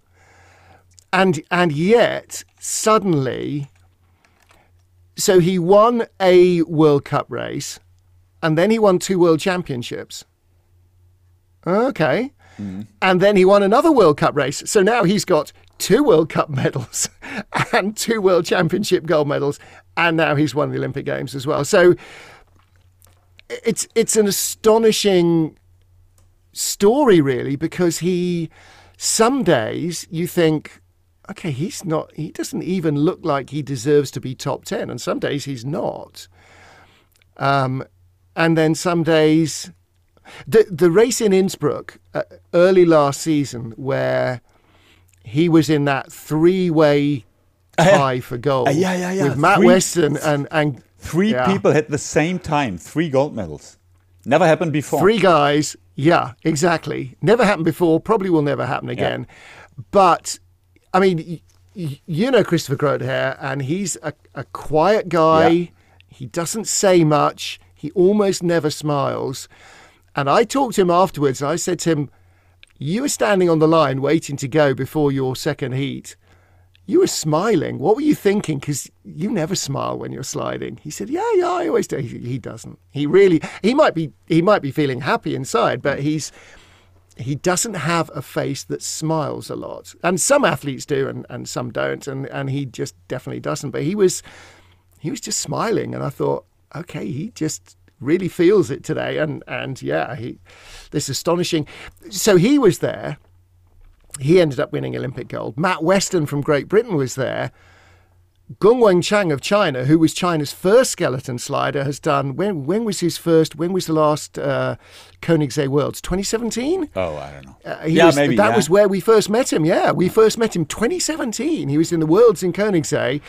And and yet suddenly, so he won a World Cup race, and then he won two World Championships. Okay. Mm-hmm. And then he won another World Cup race. So now he's got two World Cup medals and two World Championship gold medals. And now he's won the Olympic Games as well. So it's it's an astonishing story really because he some days you think okay he's not he doesn't even look like he deserves to be top 10 and some days he's not um, and then some days the the race in Innsbruck uh, early last season where he was in that three-way tie for gold Uh, yeah, yeah, yeah. with Matt Three- Weston and and Three Yeah. people at the same time, three gold medals. Never happened before. Three guys, yeah, exactly. Never happened before, probably will never happen again. But, I mean, y- y- you know Christopher Grotheer, and he's a, a quiet guy. Yeah. He doesn't say much. He almost never smiles. And I talked to him afterwards, and I said to him, You were standing on the line waiting to go before your second heat. You were smiling. What were you thinking? Because you never smile when you're sliding. He said, "Yeah, yeah, I always do." He, he doesn't. He really. He might be. He might be feeling happy inside, but he's. He doesn't have a face that smiles a lot, and some athletes do, and, and some don't, and and he just definitely doesn't. But he was, he was just smiling, and I thought, okay, he just really feels it today, and and yeah, he, this astonishing. So he was there he ended up winning Olympic gold. Matt Weston from Great Britain was there. Geng Wenqiang of China, who was China's first skeleton slider, has done. When when was his first? When was the last uh, Koenigssee Worlds? 2017. Oh, I don't know. Uh, yeah, was- maybe. That yeah. was where we first met him. Yeah, we first met him 2017. He was in the Worlds in Koenigssee.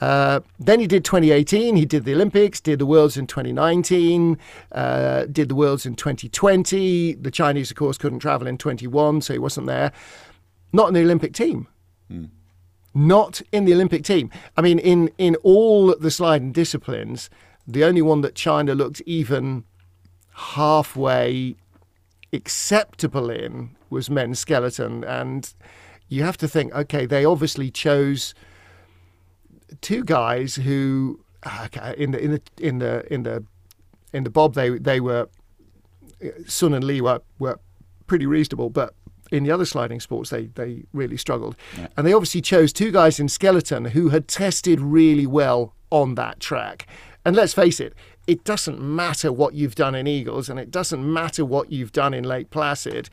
Uh, then he did 2018. He did the Olympics, did the Worlds in 2019, uh, did the Worlds in 2020. The Chinese, of course, couldn't travel in 21, so he wasn't there. Not in the Olympic team. Not in the Olympic team. I mean, in, in all the sliding disciplines, the only one that China looked even halfway acceptable in was men's skeleton and you have to think okay they obviously chose two guys who okay, in the in the in the in the in the bob they they were uh, Sun and Lee were were pretty reasonable but in the other sliding sports they they really struggled and they obviously chose two guys in skeleton who had tested really well on that track and let's face it it doesn't matter what you've done in Igls and it doesn't matter what you've done in Lake Placid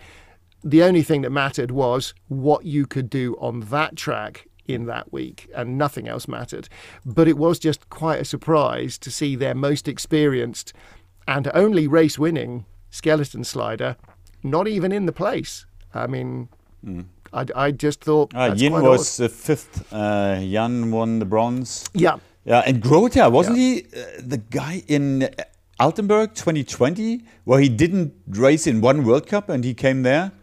the only thing that mattered was what you could do on that track in that week, and nothing else mattered. But it was just quite a surprise to see their most experienced and only race winning skeleton slider not even in the place. I mean, I, I just thought. Uh, that's Yin was the fifth. Uh, Yan won the bronze. Yeah. Yeah, and Grotheer, wasn't he uh, the guy in Altenberg 2020 where he didn't race in one World Cup and he came there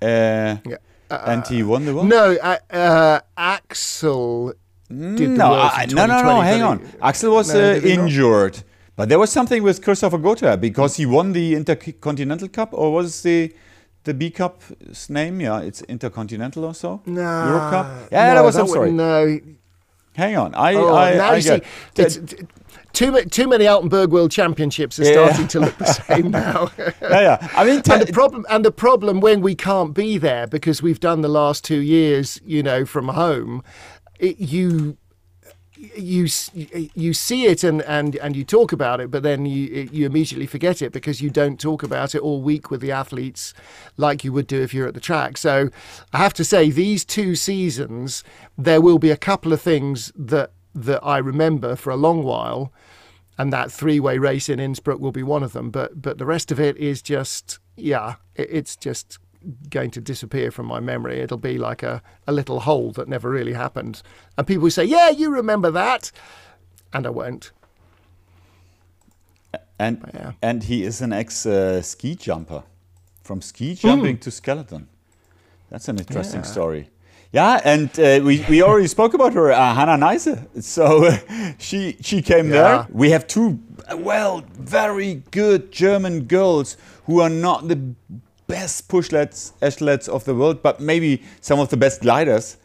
uh, Yeah. and he won the world? No, uh, uh, Axel did the no, I- no, no, no, hang on. Axel was No, uh, did not? injured. But there was something with Christopher Grotheer because he won the Intercontinental Cup, or was the the B Cup's name? Yeah, it's Intercontinental or so. No, Europe Cup. Yeah, no, that was. I'm would- sorry. No, Hang on. I, oh, I, now I you see, get. t- too ma- too many Altenberg World Championships are Yeah. starting to look the same now. yeah, yeah. I mean, and the problem and the problem when we can't be there because we've done the last two years, you know, from home, it, you you you see it and, and, and you talk about it, but then you you immediately forget it because you don't talk about it all week with the athletes like you would do if you're at the track. So I have to say, these two seasons, there will be a couple of things that that I remember for a long while, and that three-way race in Innsbruck will be one of them. But but the rest of it is just yeah, it, it's just going to disappear from my memory. It'll be like a, a little hole that never really happened. And people will say, Yeah, you remember that and I won't. and Yeah. and he is an ex uh, ski jumper, from ski jumping to skeleton. That's an interesting story. Yeah, and uh, we, we already spoke about her, uh, Hannah Neise. So uh, she she came Yeah. there. We have two, well, very good German girls who are not the best pushlets, athletes of the world, but maybe some of the best gliders.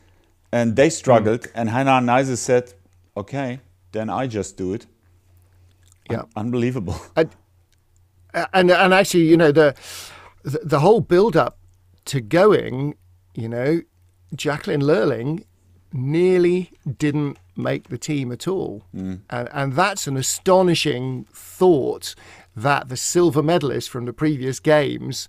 And they struggled. Hmm. And Hannah Neise said, "Okay, then I just do it." Yeah. Unbelievable. and and and actually, you know, the the, the whole build up to going, you know, Jacqueline Lölling nearly didn't make the team at all, and and that's an astonishing thought that the silver medalist from the previous games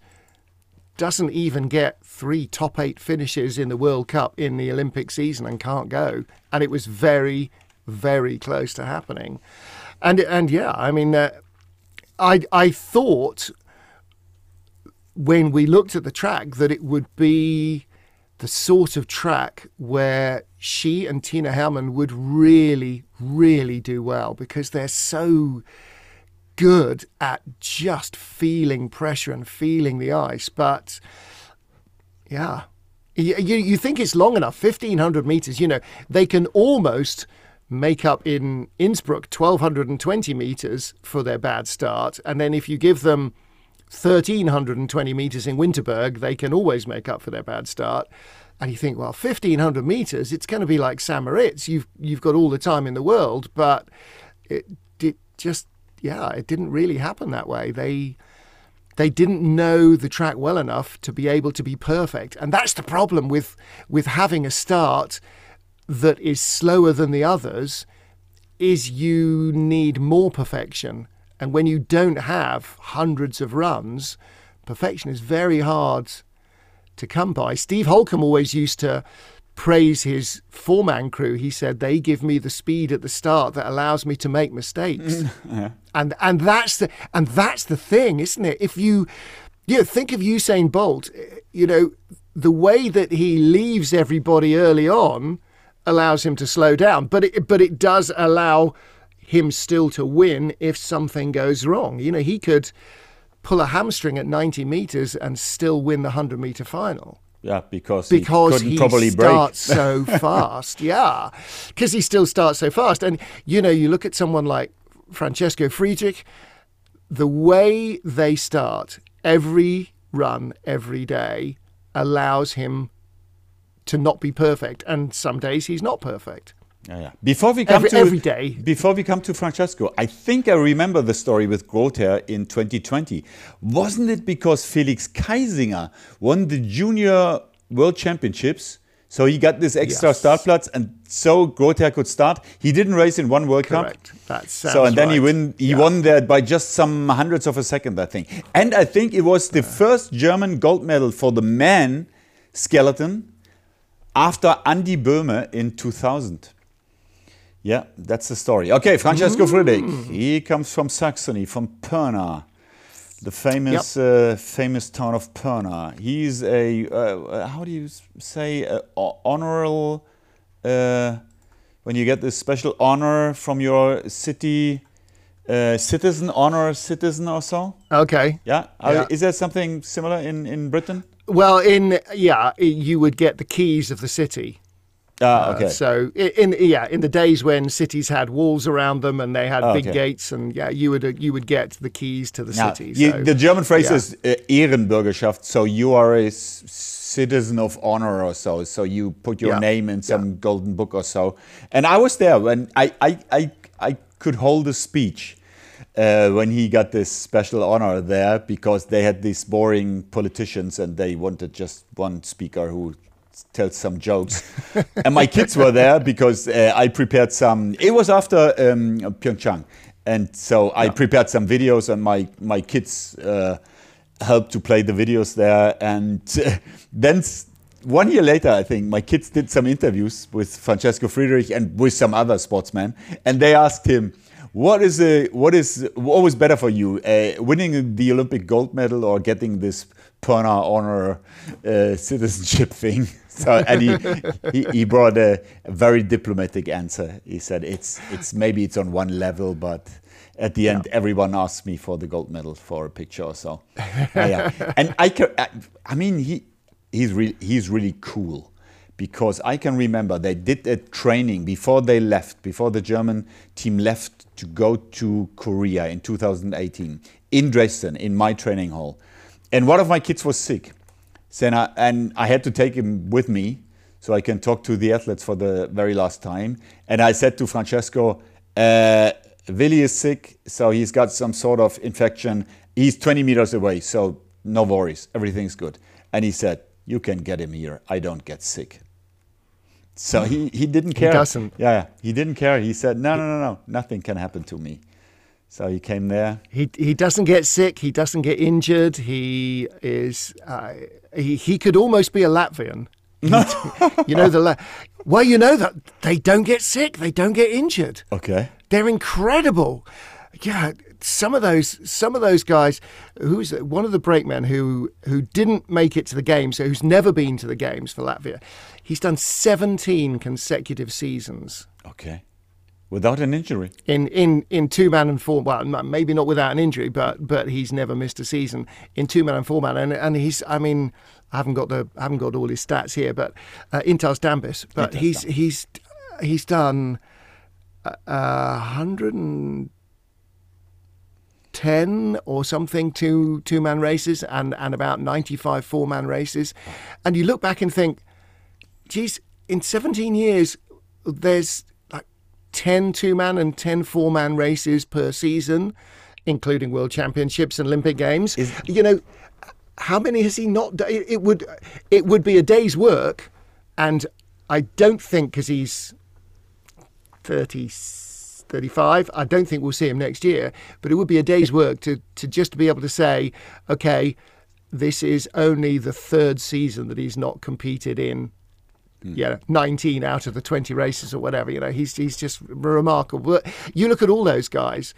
doesn't even get three top eight finishes in the World Cup in the Olympic season and can't go. And it was very, very close to happening. And and yeah, I mean, uh, I I thought when we looked at the track that it would be the sort of track where she and Tina Hermann would really, really do well because they're so good at just feeling pressure and feeling the ice. But yeah, you, you, think it's long enough, 1500 meters, you know, they can almost make up in Innsbruck 1220 meters for their bad start. And then if you give them 1320 meters in Winterberg, they can always make up for their bad start. And you think, well, 1500 meters, it's going to be like St. Moritz. You've, you've got all the time in the world, but it, it just, yeah, it didn't really happen that way. They, they didn't know the track well enough to be able to be perfect. And that's the problem with, with having a start that is slower than the others is you need more perfection. And when you don't have hundreds of runs, perfection is very hard to come by. Steve Holcomb always used to praise his four-man crew. He said they give me the speed at the start that allows me to make mistakes. And and that's the and that's the thing, isn't it? If you you know, think of Usain Bolt, eh, you know, the way that he leaves everybody early on allows him to slow down, but it but it does allow him still to win if something goes wrong. You know, he could pull a hamstring at 90 meters and still win the 100 meter final Yeah, because because he he, probably break. starts so fast. Yeah, because he still starts so fast. And you know, you look at someone like Francesco Friedrich, the way they start every run every day allows him to not be perfect. And some days he's not perfect. Yeah, yeah. Before we come Every- to every day. before we come to Francesco, I think I remember the story with Grotheer in 2020. Wasn't it because Felix Keisinger won the Junior World Championships? So he got this extra Yes. start plots, and so Grotheer could start. He didn't race in one World Correct. Cup. That so and then he right. win. He Yeah. won there by just some hundreds of a second, I think. And I think it was the first German gold medal for the man skeleton after Andy Böhme in 2000. Yeah, that's the story. Okay, Francesco Friedrich. He comes from Saxony, from Pirna, the famous uh, famous town of Pirna. He's a uh, how do you say uh, honorable? Uh, when you get this special honor from your city uh, citizen honor citizen or so? Okay. Yeah. Are- Yeah. Is there something similar in in Britain? Well, in yeah, you would get the keys of the city. Ah, okay. So i- in yeah, in the days when cities had walls around them and they had Oh, big okay. gates, and yeah, you would uh, you would get the keys to the Now, city. you- so- the German phrase yeah. is uh, Ehrenbürgerschaft, so you are a citizen of honor or so. So you put your Yeah. name in some golden book or so. And I was there when I I, I, I could hold a speech uh, when he got this special honor there because they had these boring politicians and they wanted just one speaker who tells some jokes. and my kids were there because uh, I prepared some. It was after um, Pyeongchang, and so I prepared some videos, and my my kids uh, helped to play the videos there. And then one year later, I think my kids did some interviews with Francesco Friedrich and with some other sportsmen, and they asked him. What is a, what is what was better for you, uh, winning the Olympic gold medal or getting this Pirna honor uh, citizenship thing? So and he, he, he brought a, a very diplomatic answer. He said it's it's maybe it's on one level, but at the end everyone asks me for the gold medal for a picture or so. Yeah. And I can, I, I mean he he's really he's really cool because I can remember they did a training before they left, before the German team left to go to Korea in 2018 in Dresden in my training hall. And one of my kids was sick. And, I, and I had to take him with me so I can talk to the athletes for the very last time. And I said to Francesco, uh, Willi is sick, so he's got some sort of infection. He's 20 meters away, so no worries, everything's good. And he said, You can get him here. I don't get sick. So he, he didn't care. doesn't. Yeah, yeah, he didn't care. He said, No, no, no, no, nothing can happen to me. So he came there. He he doesn't get sick. He doesn't get injured. He is uh, he he could almost be a Latvian. you know the La- well, you know that they don't get sick. They don't get injured. Okay. They're incredible. Yeah, some of those some of those guys. Who's one of the brakemen who who didn't make it to the games, so who's never been to the games for Latvia. He's done 17 consecutive seasons Okay. Without an injury. in in in two man and four. Well, maybe not without an injury, but but he's never missed a season in two man and four man. And and he's. I mean, I haven't got the I haven't got all his stats here, but uh, Dambis. But Intars he's he's he's done uh, hundred and ten or something two two man races and and about ninety five four man races, and you look back and think, geez, in seventeen years, there's 10 two man and 10 four man races per season, including world championships and Olympic games. you know, how many has he not done? It, it would it would be a day's work, and I don't think because he's 30, 35, I don't think we'll see him next year, but it would be a day's work to, to just be able to say, okay, this is only the third season that he's not competed in yeah, 19 out of the 20 races or whatever. You know, he's he's just remarkable. You look at all those guys,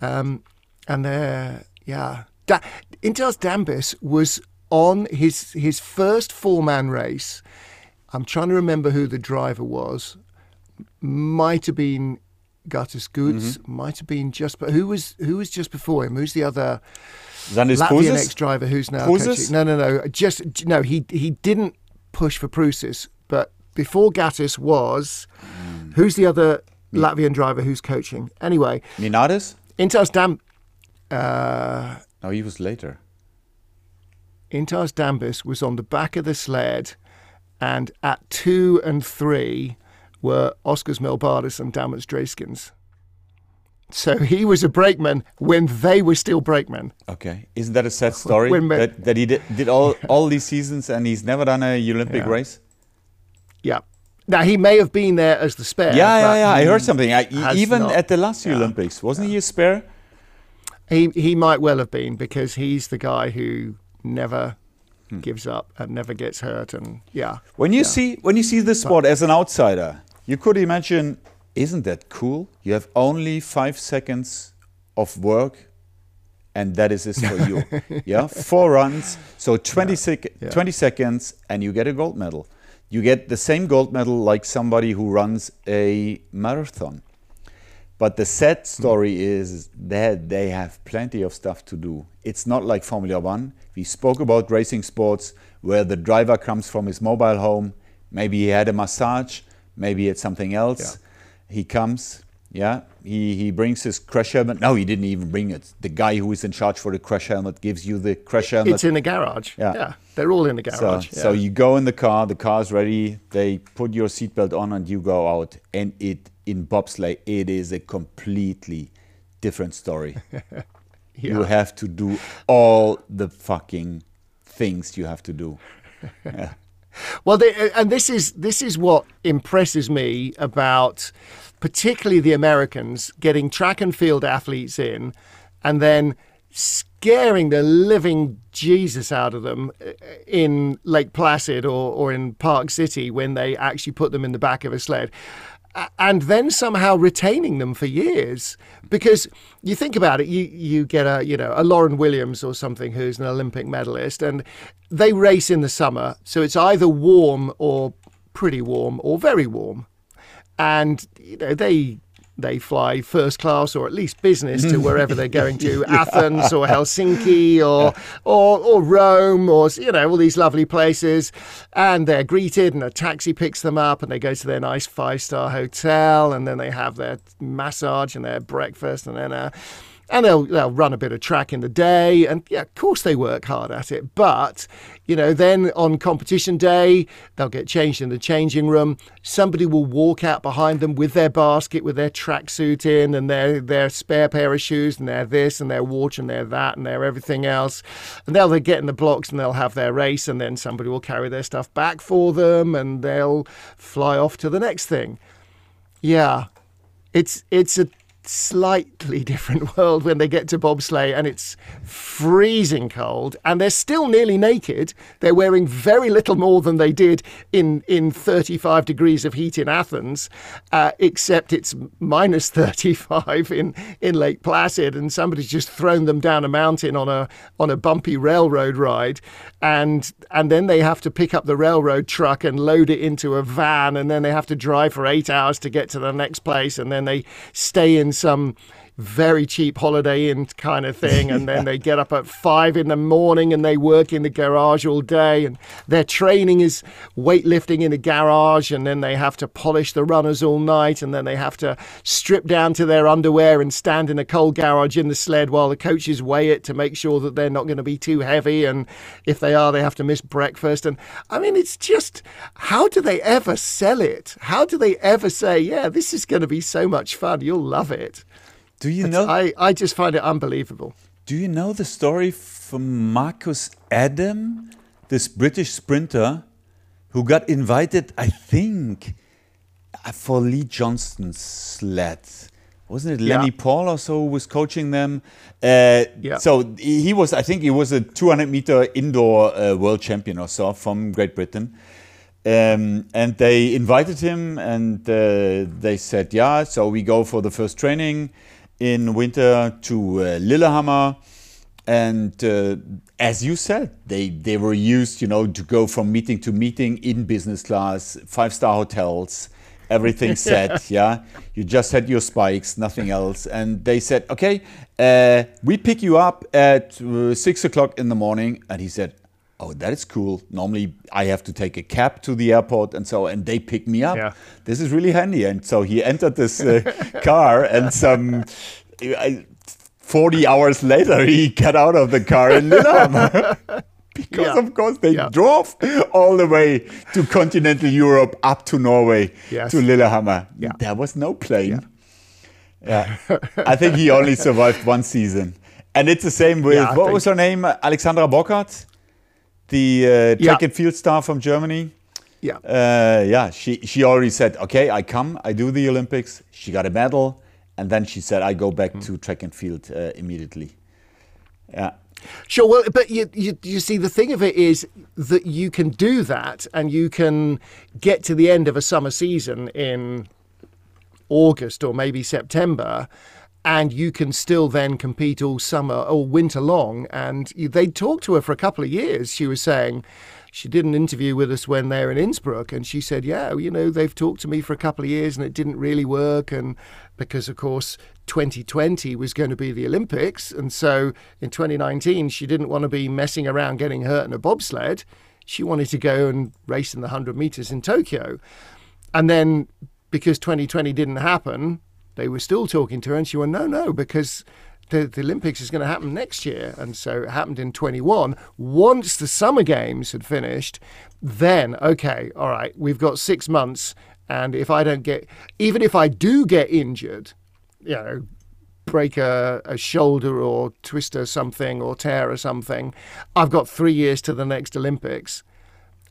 um, and they're yeah. Da- Intars Dambis was on his his first four man race. I'm trying to remember who the driver was. Might have been Gatis Guts. Might have been just. But who was who was just before him? Who's the other? Latvian Puzes? ex-driver who's now coaching. No, no, no. Just no. He he didn't push for Prusis, but before Gatis was, Hmm. who's the other Latvian driver who's coaching? Anyway, Minades? Intars Dam, uh, No, he was later. Intars Dambis was on the back of the sled, and at two and three were Oskars Melbardis and Daumants Dreiškens. So he was a brakeman when they were still brakemen. Okay. Isn't that a sad story? When that, that he did, did all, all these seasons and he's never done a Olympic Yeah. race? Yeah. Now he may have been there as the spare. Yeah, yeah, yeah. I heard something. I, even not. at the last Yeah. Olympics, wasn't he a spare? He he might well have been because he's the guy who never Hmm. gives up and never gets hurt and yeah. When you see when you see this sport as an outsider, you could imagine, isn't that cool? You have only five seconds of work, and that is it for you. yeah, four runs, so 20, sec- yeah. 20 seconds, and you get a gold medal. You get the same gold medal like somebody who runs a marathon. But the sad hmm. story is that they have plenty of stuff to do. It's not like Formula One. We spoke about racing sports where the driver comes from his mobile home. Maybe he had a massage, maybe he had something else. He comes, yeah, he, he brings his crash helmet. No, he didn't even bring it. The guy who is in charge for the crash helmet gives you the crash helmet. It's in the garage. Yeah. yeah they're all in the garage. so yeah. you go in the car, the car's ready, they put your seatbelt on and you go out. And it in bobsleigh, it is a completely different story. You have to do all the fucking things you have to do. Well, they, and this is this is what impresses me about particularly the Americans getting track and field athletes in, and then scaring the living Jesus out of them uh, in Lake Placid or, or in Park City when they actually put them in the back of a sled. And then somehow retaining them for years, because you think about it, you you get a you know a Lauren Williams or something who's an Olympic medalist, and they race in the summer, so it's either warm or pretty warm or very warm, and you know they they fly first class or at least business to mm. wherever they're going to Athens or Helsinki or, or or Rome or you know all these lovely places. And they're greeted and a taxi picks them up and they go to their nice five star hotel and then they have their massage and their breakfast and then and they'll they'll run a bit of track in the day and yeah of course they work hard at it. But you know then on competition day they'll get changed in the changing room. Somebody will walk out behind them with their basket with their tracksuit in and their their spare pair of shoes and their this and their watch and their that and their everything else. And they'll they get in the blocks and they'll have their race and then somebody will carry their stuff back for them and they'll fly off to the next thing. Yeah. It's it's a slightly different world when they get to bobsleigh and it's freezing cold and they're still nearly naked. They're wearing very little more than they did in in 35 degrees of heat in athens uh, except it's minus 35 in in lake placid and somebody's just thrown them down a mountain on a on a bumpy railroad ride. And and then they have to pick up the railroad truck and load it into a van and then they have to drive for eight hours to get to the next place and then they stay in some very cheap holiday inn kind of thing and then they get up at five in the morning and they work in the garage all day and their training is weightlifting in the garage and then they have to polish the runners all night and then they have to strip down to their underwear and stand in a cold garage in the sled while the coaches weigh it to make sure that they're not going to be too heavy and if they are they have to miss breakfast and i mean it's just how do they ever sell it? How do they ever say yeah this is going to be so much fun you'll love it Do you know? I, I just find it unbelievable. Do you know the story from Marcus Adam, this British sprinter who got invited, I think, uh, for Lee Johnston's sled? Wasn't it Lenny Yeah. Paul or so who was coaching them? Uh, Yeah. So he he was, I think he was a 200 meter indoor uh, world champion or so from Great Britain. Um, and they invited him and uh, they said, yeah, so we go for the first training in winter to uh, Lillehammer. And uh, as you said, they, they were used, you know, to go from meeting to meeting in business class, five star hotels, everything set. yeah. You just had your spikes, nothing else. And they said, okay, uh, we pick you up at uh, six o'clock in the morning. And he said, oh, that is cool. Normally I have to take a cab to the airport and so, and they pick me up. Yeah. This is really handy. And so he entered this uh, car and some. I, 40 hours later, he got out of the car in Lillehammer. because, Yeah. of course, they Yeah. drove all the way to continental Europe up to Norway Yes. to Lillehammer. Yeah. There was no plane. Yeah. I think he only survived one season. And it's the same with, what was her name? Alexandra Burghardt, the uh, track Yeah. and field star from Germany. Yeah. Uh, yeah, she, she already said, okay, I come, I do the Olympics. She got a medal. And then she said, I go back Hmm. to track and field uh, immediately. Yeah. Sure. Well, but you, you you see, the thing of it is that you can do that, and you can get to the end of a summer season in August or maybe September, and you can still then compete all summer or winter long. And they talked to her for a couple of years. She was saying she did an interview with us when they were in Innsbruck, and she said, "Yeah, you know, they've talked to me for a couple of years, and it didn't really work, and because of course 2020 was going to be the Olympics, and so in 2019 she didn't want to be messing around getting hurt in a bobsled." She wanted to go and race in the 100 meters in Tokyo. And then because 2020 didn't happen, they were still talking to her, and she went, no, no, because the, the Olympics is going to happen next year. And so it happened in 21. Once the Summer Games had finished, then, okay, all right, we've got six months. And if I don't get, even if I do get injured, you know, break a, a shoulder or twist or something or tear or something, I've got three years to the next Olympics.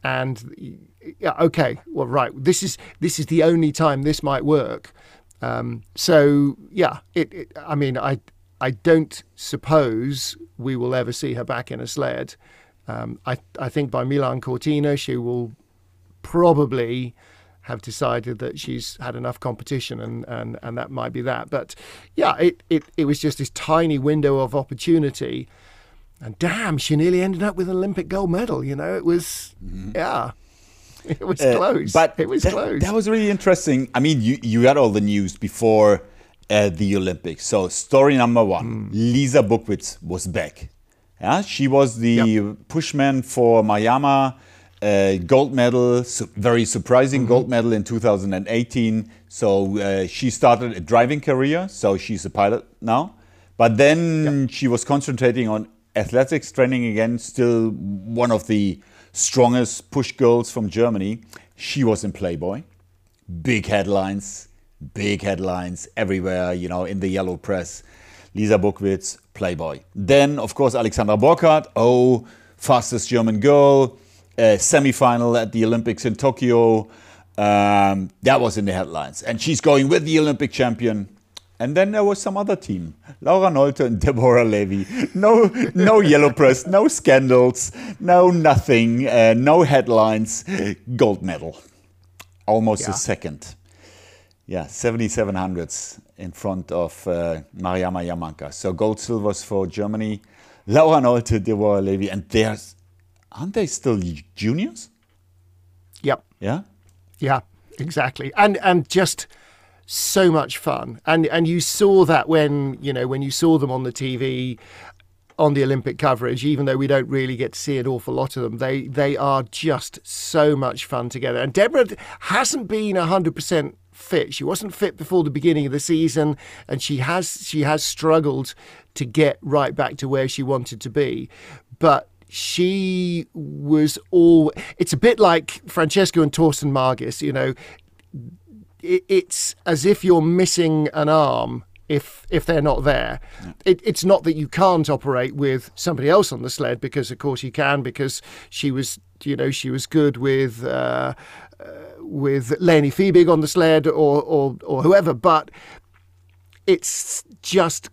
And yeah, okay, well, right, this is this is the only time this might work. Um, so yeah, it, it, I mean, I I don't suppose we will ever see her back in a sled. Um, I I think by Milan Cortina she will probably have decided that she's had enough competition and, and, and that might be that. But yeah, it, it, it was just this tiny window of opportunity. And damn, she nearly ended up with an Olympic gold medal. You know, it was, mm-hmm. yeah. It was uh, close. But it was that, close. That was really interesting. I mean, you, you got all the news before uh, the Olympics. So, story number one mm. Lisa Buckwitz was back. Yeah, she was the yep. pushman for Mayama. uh, gold medal, su very surprising mm -hmm. gold medal in 2018. So uh, she started a driving career, so she's a pilot now. But then yep. she was concentrating on athletics training again, still one of the strongest push girls from Germany. She was in Playboy. Big headlines, big headlines everywhere, you know, in the yellow press. Lisa Buckwitz, Playboy. Then, of course, Alexandra Burghardt, oh, fastest German girl uh, semi-final at the Olympics in Tokyo. Um, that was in the headlines, and she's going with the Olympic champion. And then there was some other team, Laura Nolte and Deborah Levy. No, no yellow press, no scandals, no nothing, uh, no headlines. Gold medal, almost yeah. a second. Yeah, 77 hundredths in front of uh, Mariama Jamanka. So gold, silvers for Germany. Laura Nolte, Deborah Levy, and there's aren't they still juniors? Yep. Yeah. Yeah. Exactly. And and just so much fun. And and you saw that when you know when you saw them on the TV on the Olympic coverage, even though we don't really get to see an awful lot of them, they they are just so much fun together. And Deborah hasn't been hundred percent fit. She wasn't fit before the beginning of the season, and she has she has struggled to get right back to where she wanted to be. But she was all. It's a bit like Francesco and Thorsten Margis. You know, it, it's as if you're missing an arm if if they're not there. Yeah. It, it's not that you can't operate with somebody else on the sled because of course you can because she was you know she was good with uh, uh, with Leni Fiebig on the sled or or or whoever, but it's just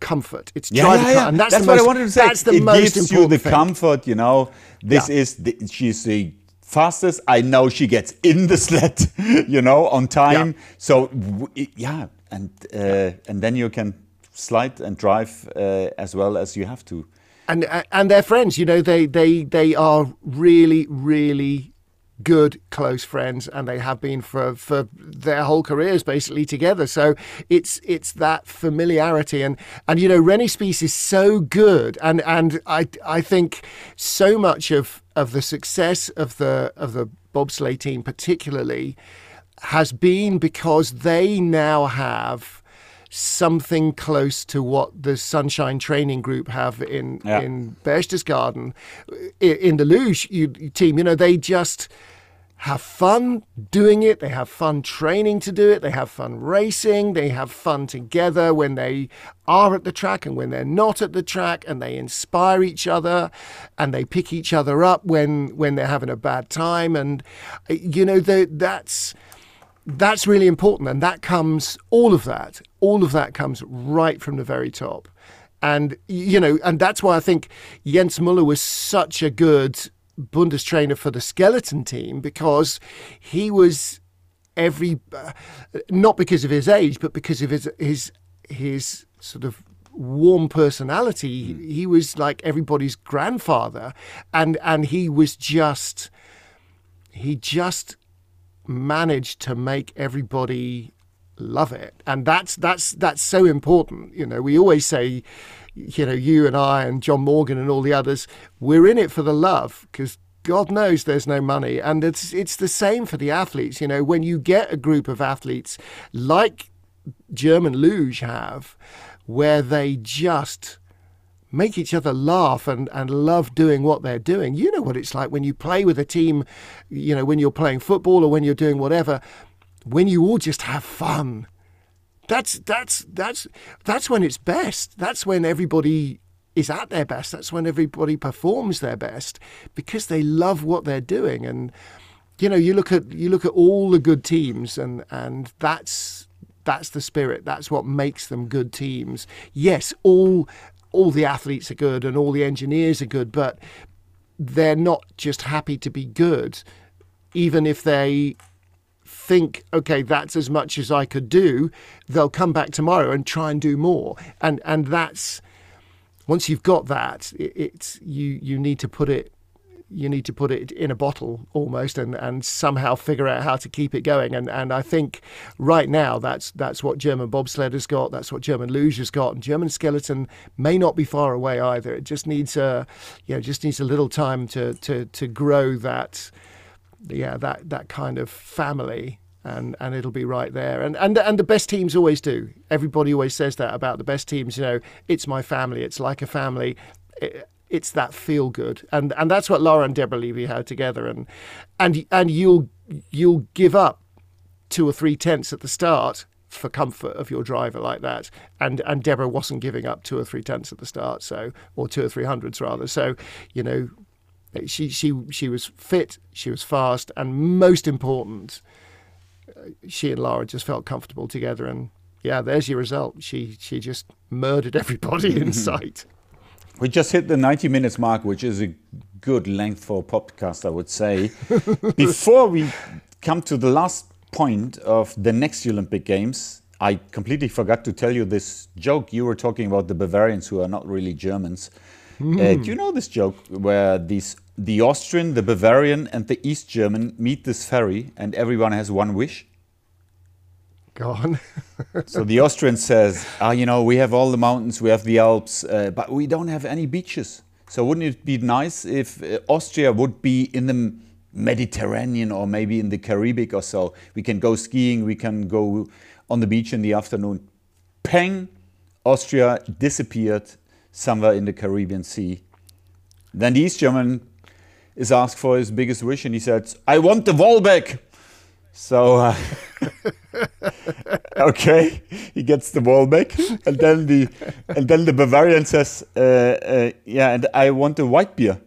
comfort. It's yeah, yeah, yeah. and that's, that's what most, I wanted to say. That's the it most gives you the thing. comfort. You know, this yeah. is the, she's the fastest. I know she gets in the sled. You know, on time. Yeah. So yeah, and uh, and then you can slide and drive uh, as well as you have to. And and they're friends. You know, they they they are really really good close friends and they have been for for their whole careers basically together so it's it's that familiarity and and you know René Spies is so good and and I I think so much of of the success of the of the bobsleigh team particularly has been because they now have something close to what the Sunshine Training Group have in yeah. in Berchtesgaden, in, in the luge team. You know, they just have fun doing it. They have fun training to do it. They have fun racing. They have fun together when they are at the track and when they're not at the track, and they inspire each other and they pick each other up when when they're having a bad time. And you know, that's that's really important. And that comes, all of that, all of that comes right from the very top. And, you know, and that's why I think Jens Muller was such a good Bundestrainer for the skeleton team because he was every, uh, not because of his age, but because of his, his, his sort of warm personality. He, he was like everybody's grandfather, and and he was just he just managed to make everybody love it. And that's that's that's so important. You know we always say you know you and I and John Morgan and all the others we're in it for the love because God knows there's no money. And it's it's the same for the athletes. You know when you get a group of athletes like German luge have where they just make each other laugh and, and love doing what they're doing. You know what it's like when you play with a team, you know, when you're playing football or when you're doing whatever, when you all just have fun. That's that's that's that's when it's best. That's when everybody is at their best. That's when everybody performs their best because they love what they're doing. And you know, you look at you look at all the good teams and and that's that's the spirit. That's what makes them good teams. Yes, all all the athletes are good and all the engineers are good, but they're not just happy to be good, even if they think, okay, that's as much as I could do, they'll come back tomorrow and try and do more. And and that's once you've got that, it, it's you you need to put it you need to put it in a bottle almost and, and somehow figure out how to keep it going. And and I think right now that's that's what German bobsled has got, that's what German luge has got, and German skeleton may not be far away either. It just needs a you know, just needs a little time to to to grow that yeah, that that kind of family and and it'll be right there. And and and the best teams always do. Everybody always says that about the best teams. You know, it's my family. It's like a family. It, it's that feel good, and and that's what Laura and Deborah Levy had together, and and and you'll you'll give up two or three tenths at the start for comfort of your driver like that, and and Deborah wasn't giving up two or three tenths at the start, so or two or three hundreds rather, so you know. She she she was fit, she was fast, and most important, she and Laura just felt comfortable together, and yeah, there's your result. She she just murdered everybody in sight. We just hit the 90 minutes mark, which is a good length for a podcast, I would say. Before we come to the last point of the next Olympic Games, I completely forgot to tell you this joke. You were talking about the Bavarians who are not really Germans. Mm. Uh, do you know this joke where these the Austrian, the Bavarian, and the East German meet this ferry, and everyone has one wish? Gone. so the Austrian says, ah, you know, we have all the mountains, we have the Alps, uh, but we don't have any beaches. So wouldn't it be nice if uh, Austria would be in the Mediterranean or maybe in the Caribbean or so? We can go skiing, we can go on the beach in the afternoon. Peng, Austria disappeared somewhere in the Caribbean Sea. Then the East German is asked for his biggest wish and he said, I want the wall back." So, uh, okay, he gets the wall back, and then the and then the Bavarian says, uh, uh, "Yeah, and I want a white beer."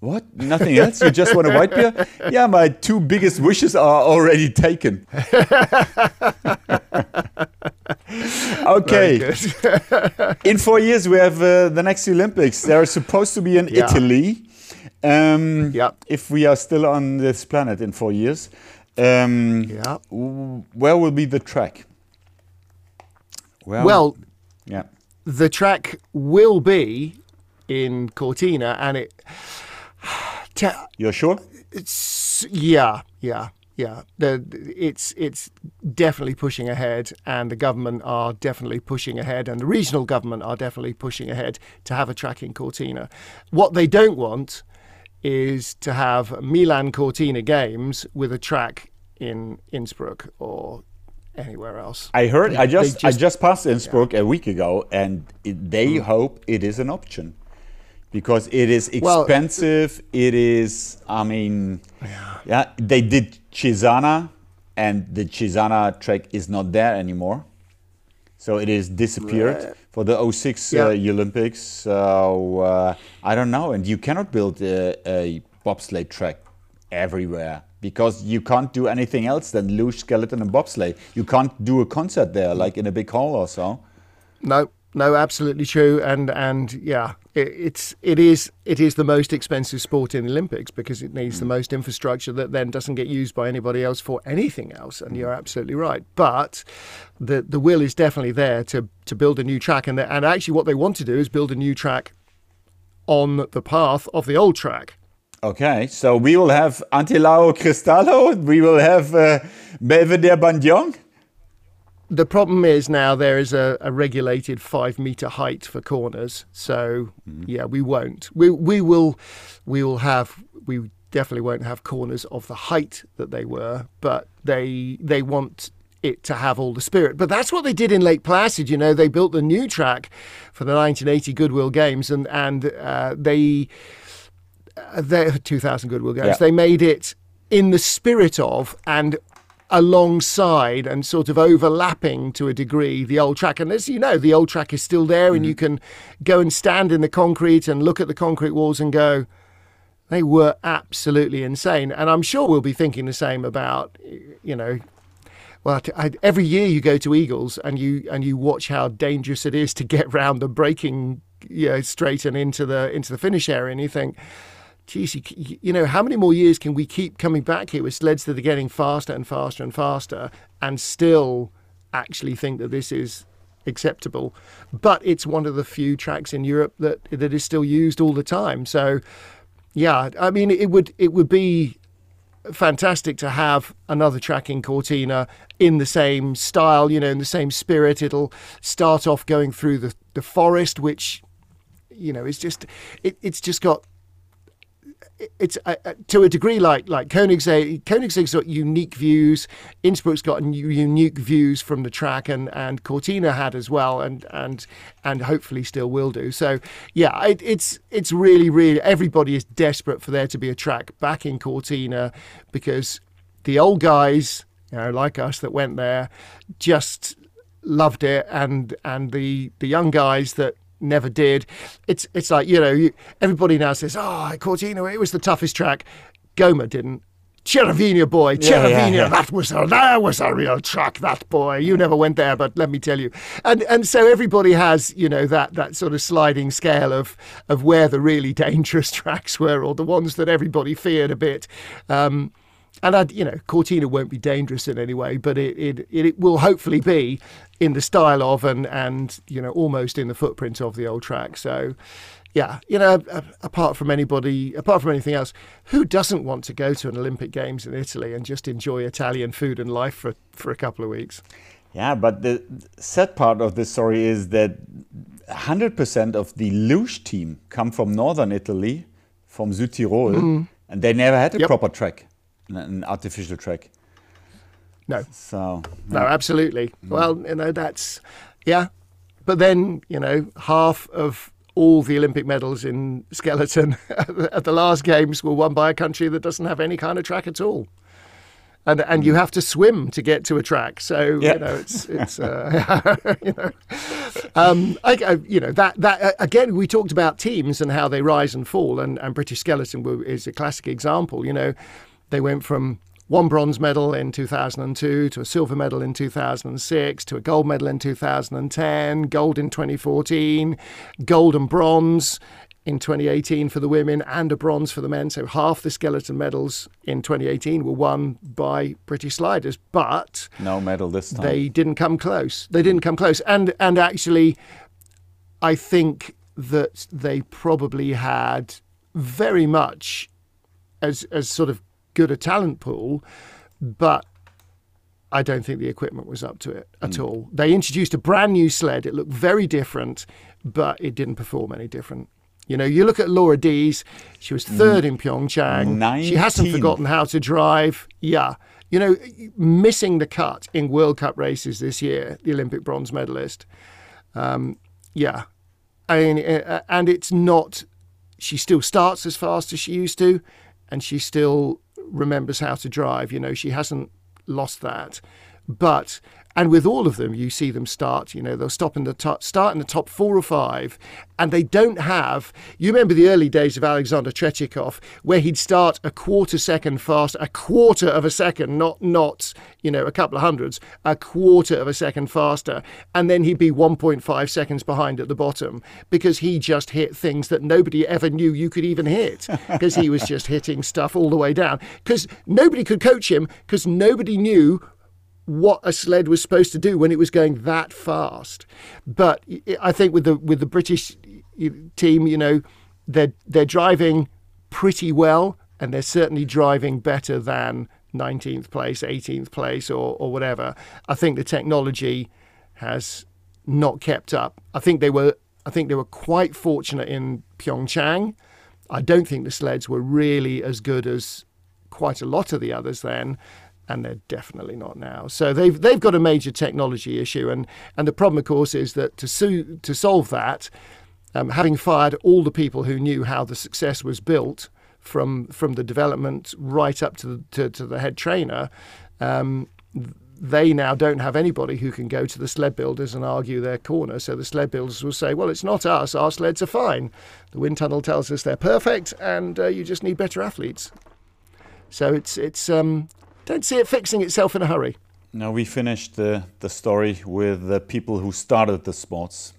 What? Nothing else? You just want a white beer? Yeah, my two biggest wishes are already taken. okay. in four years, we have uh, the next Olympics. They're supposed to be in yeah. Italy. Um, yeah. If we are still on this planet in four years. Um, yeah. Where will be the track? Well, well, yeah. The track will be in Cortina, and it. You're sure? It's yeah, yeah, yeah. The, it's it's definitely pushing ahead, and the government are definitely pushing ahead, and the regional government are definitely pushing ahead to have a track in Cortina. What they don't want is to have Milan Cortina games with a track in Innsbruck or anywhere else. I heard. They, I just, just, I just passed Innsbruck yeah. a week ago, and it, they mm. hope it is an option because it is expensive. Well, it is. I mean, yeah. yeah. They did Cesana, and the Cesana track is not there anymore. So it is disappeared right. For the 06 yeah. uh, Olympics. So uh, I don't know. And you cannot build a, a bobsleigh track everywhere because you can't do anything else than luge, skeleton, and bobsleigh. You can't do a concert there like in a big hall or so. No, no, absolutely true, and and yeah, it, it's it is it is the most expensive sport in the Olympics because it needs the most infrastructure that then doesn't get used by anybody else for anything else. And you're absolutely right, but the the will is definitely there to to build a new track, and and actually what they want to do is build a new track on the path of the old track. Okay, so we will have Antelao Cristallo, we will have uh, Belvedere Bandion. The problem is now there is a, a regulated five meter height for corners, so yeah, we won't. We we will we will have we definitely won't have corners of the height that they were, but they they want it to have all the spirit. But that's what they did in Lake Placid. You know, they built the new track for the 1980 Goodwill Games, and and uh, they uh, they 2000 Goodwill Games. Yeah. They made it in the spirit of and alongside and sort of overlapping to a degree the old track. And as you know, the old track is still there, and you mm-hmm. can go and stand in the concrete and look at the concrete walls and go. They were absolutely insane, and I'm sure we'll be thinking the same about, you know, well, I, every year you go to Igls and you and you watch how dangerous it is to get round the braking, you know, straight and into the into the finish area, and you think, geez, you, know, how many more years can we keep coming back here with sleds that are getting faster and faster and faster, and still actually think that this is acceptable? But it's one of the few tracks in Europe that that is still used all the time. So, yeah, I mean, it would it would be fantastic to have another track in Cortina in the same style, you know, in the same spirit. It'll start off going through the, the forest, which, you know, is just, it, it's just got, it's uh, uh, to a degree like like Koenigssee. Koenigssee's got unique views. Innsbruck's got unique views from the track, and, and Cortina had as well, and and and hopefully still will do. So yeah, it, it's it's really really everybody is desperate for there to be a track back in Cortina because the old guys, you know, like us that went there, just loved it, and and the the young guys that never did. It's it's like you know you, everybody now says, "Oh, Cortina, it was the toughest track." Goma didn't. Cervinia boy, Yeah, yeah, yeah. that was a that was a real track. That boy, you never went there, but let me tell you. And and so everybody has you know that that sort of sliding scale of of where the really dangerous tracks were, or the ones that everybody feared a bit. Um, and I, you know, Cortina won't be dangerous in any way, but it, it it will hopefully be in the style of and and you know almost in the footprint of the old track. So, yeah, you know, apart from anybody, apart from anything else, who doesn't want to go to an Olympic Games in Italy and just enjoy Italian food and life for for a couple of weeks? Yeah, but the sad part of this story is that 100% of the luge team come from northern Italy, from Südtirol, mm. and they never had a Yep. proper track, an- artificial track. No, So, No, absolutely. Well, you know, that's, yeah. But then, you know, half of all the Olympic medals in skeleton at the last games were won by a country that doesn't have any kind of track at all. And, and you have to swim to get to a track, so Yeah. you know it's it's uh, you know, um, I, I, you know that that uh, again we talked about teams and how they rise and fall, and, and British skeleton is a classic example. You know, they went from one bronze medal in 2002 to a silver medal in 2006 to a gold medal in 2010, gold in 2014, gold and bronze in 2018 for the women and a bronze for the men. So half the skeleton medals in 2018 were won by British sliders, but no medal this time. they didn't come close. They didn't come close. And and actually I think that they probably had very much as as sort of good a talent pool, but I don't think the equipment was up to it at all. They introduced a brand new sled. It looked very different, but it didn't perform any different. You know, you look at Laura Deas, she was third in Pyeongchang. She hasn't forgotten how to drive. Yeah. You know, missing the cut in World Cup races this year, the Olympic bronze medalist. Um, yeah. I mean, and it's not, she still starts as fast as she used to, and she still remembers how to drive. You know, she hasn't lost that. But And with all of them, you see them start. You know, they'll stop in the top, start in the top four or five, and they don't have. You remember the early days of Alexander Tretiakov, where he'd start a quarter second fast, a quarter of a second, not not you know a couple of hundreds, a quarter of a second faster, and then he'd be 1.5 seconds behind at the bottom because he just hit things that nobody ever knew you could even hit because he was just hitting stuff all the way down because nobody could coach him because nobody knew what a sled was supposed to do when it was going that fast. But I think with the with the British team, you know, they're they're driving pretty well, and they're certainly driving better than 19th place, 18th place, or or whatever. I think the technology has not kept up. I think they were I think they were quite fortunate in Pyeongchang. I don't think the sleds were really as good as quite a lot of the others then and they're definitely not now. So they've they've got a major technology issue, and and the problem, of course, is that to su- to solve that, um, having fired all the people who knew how the success was built from from the development right up to the, to, to the head trainer. Um, they now don't have anybody who can go to the sled builders and argue their corner. So the sled builders will say, well, it's not us. Our sleds are fine. The wind tunnel tells us they're perfect, and uh, you just need better athletes. So it's it's um, don't see it fixing itself in a hurry. Now we finished the, the story with the people who started the sports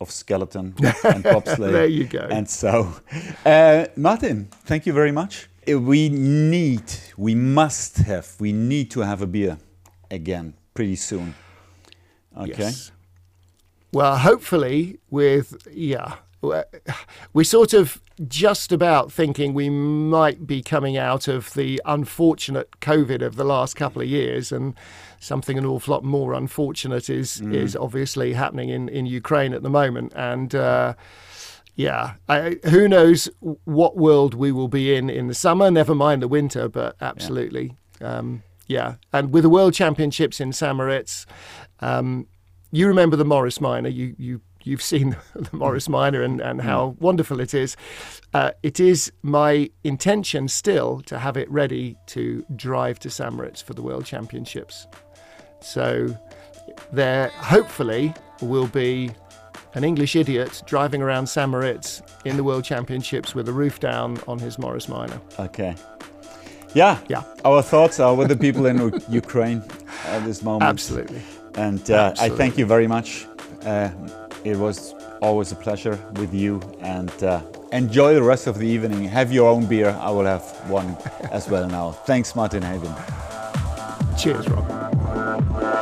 of skeleton and bobsleigh. there you go. And so, uh, Martin, thank you very much. Uh, we need, we must have, we need to have a beer again pretty soon. Okay. Yes. Well, hopefully, with yeah, we're sort of just about thinking we might be coming out of the unfortunate COVID of the last couple of years, and something an awful lot more unfortunate is mm. is obviously happening in, in Ukraine at the moment, and. Uh, yeah, I, who knows what world we will be in in the summer? Never mind the winter, but absolutely, yeah. Um, yeah. And with the World Championships in St Moritz, um, you remember the Morris Minor. You you you've seen the Morris Minor and, and how mm. wonderful it is. Uh, it is my intention still to have it ready to drive to St Moritz for the World Championships. So there hopefully will be an English idiot driving around St Moritz in the World Championships with a roof down on his Morris Minor. Okay. Yeah. Yeah. Our thoughts are with the people in Ukraine at this moment. Absolutely. And uh, Absolutely. I thank you very much. Uh, it was always a pleasure with you and uh, enjoy the rest of the evening. Have your own beer. I will have one as well now. Thanks, Martin Haven. Cheers, Rob.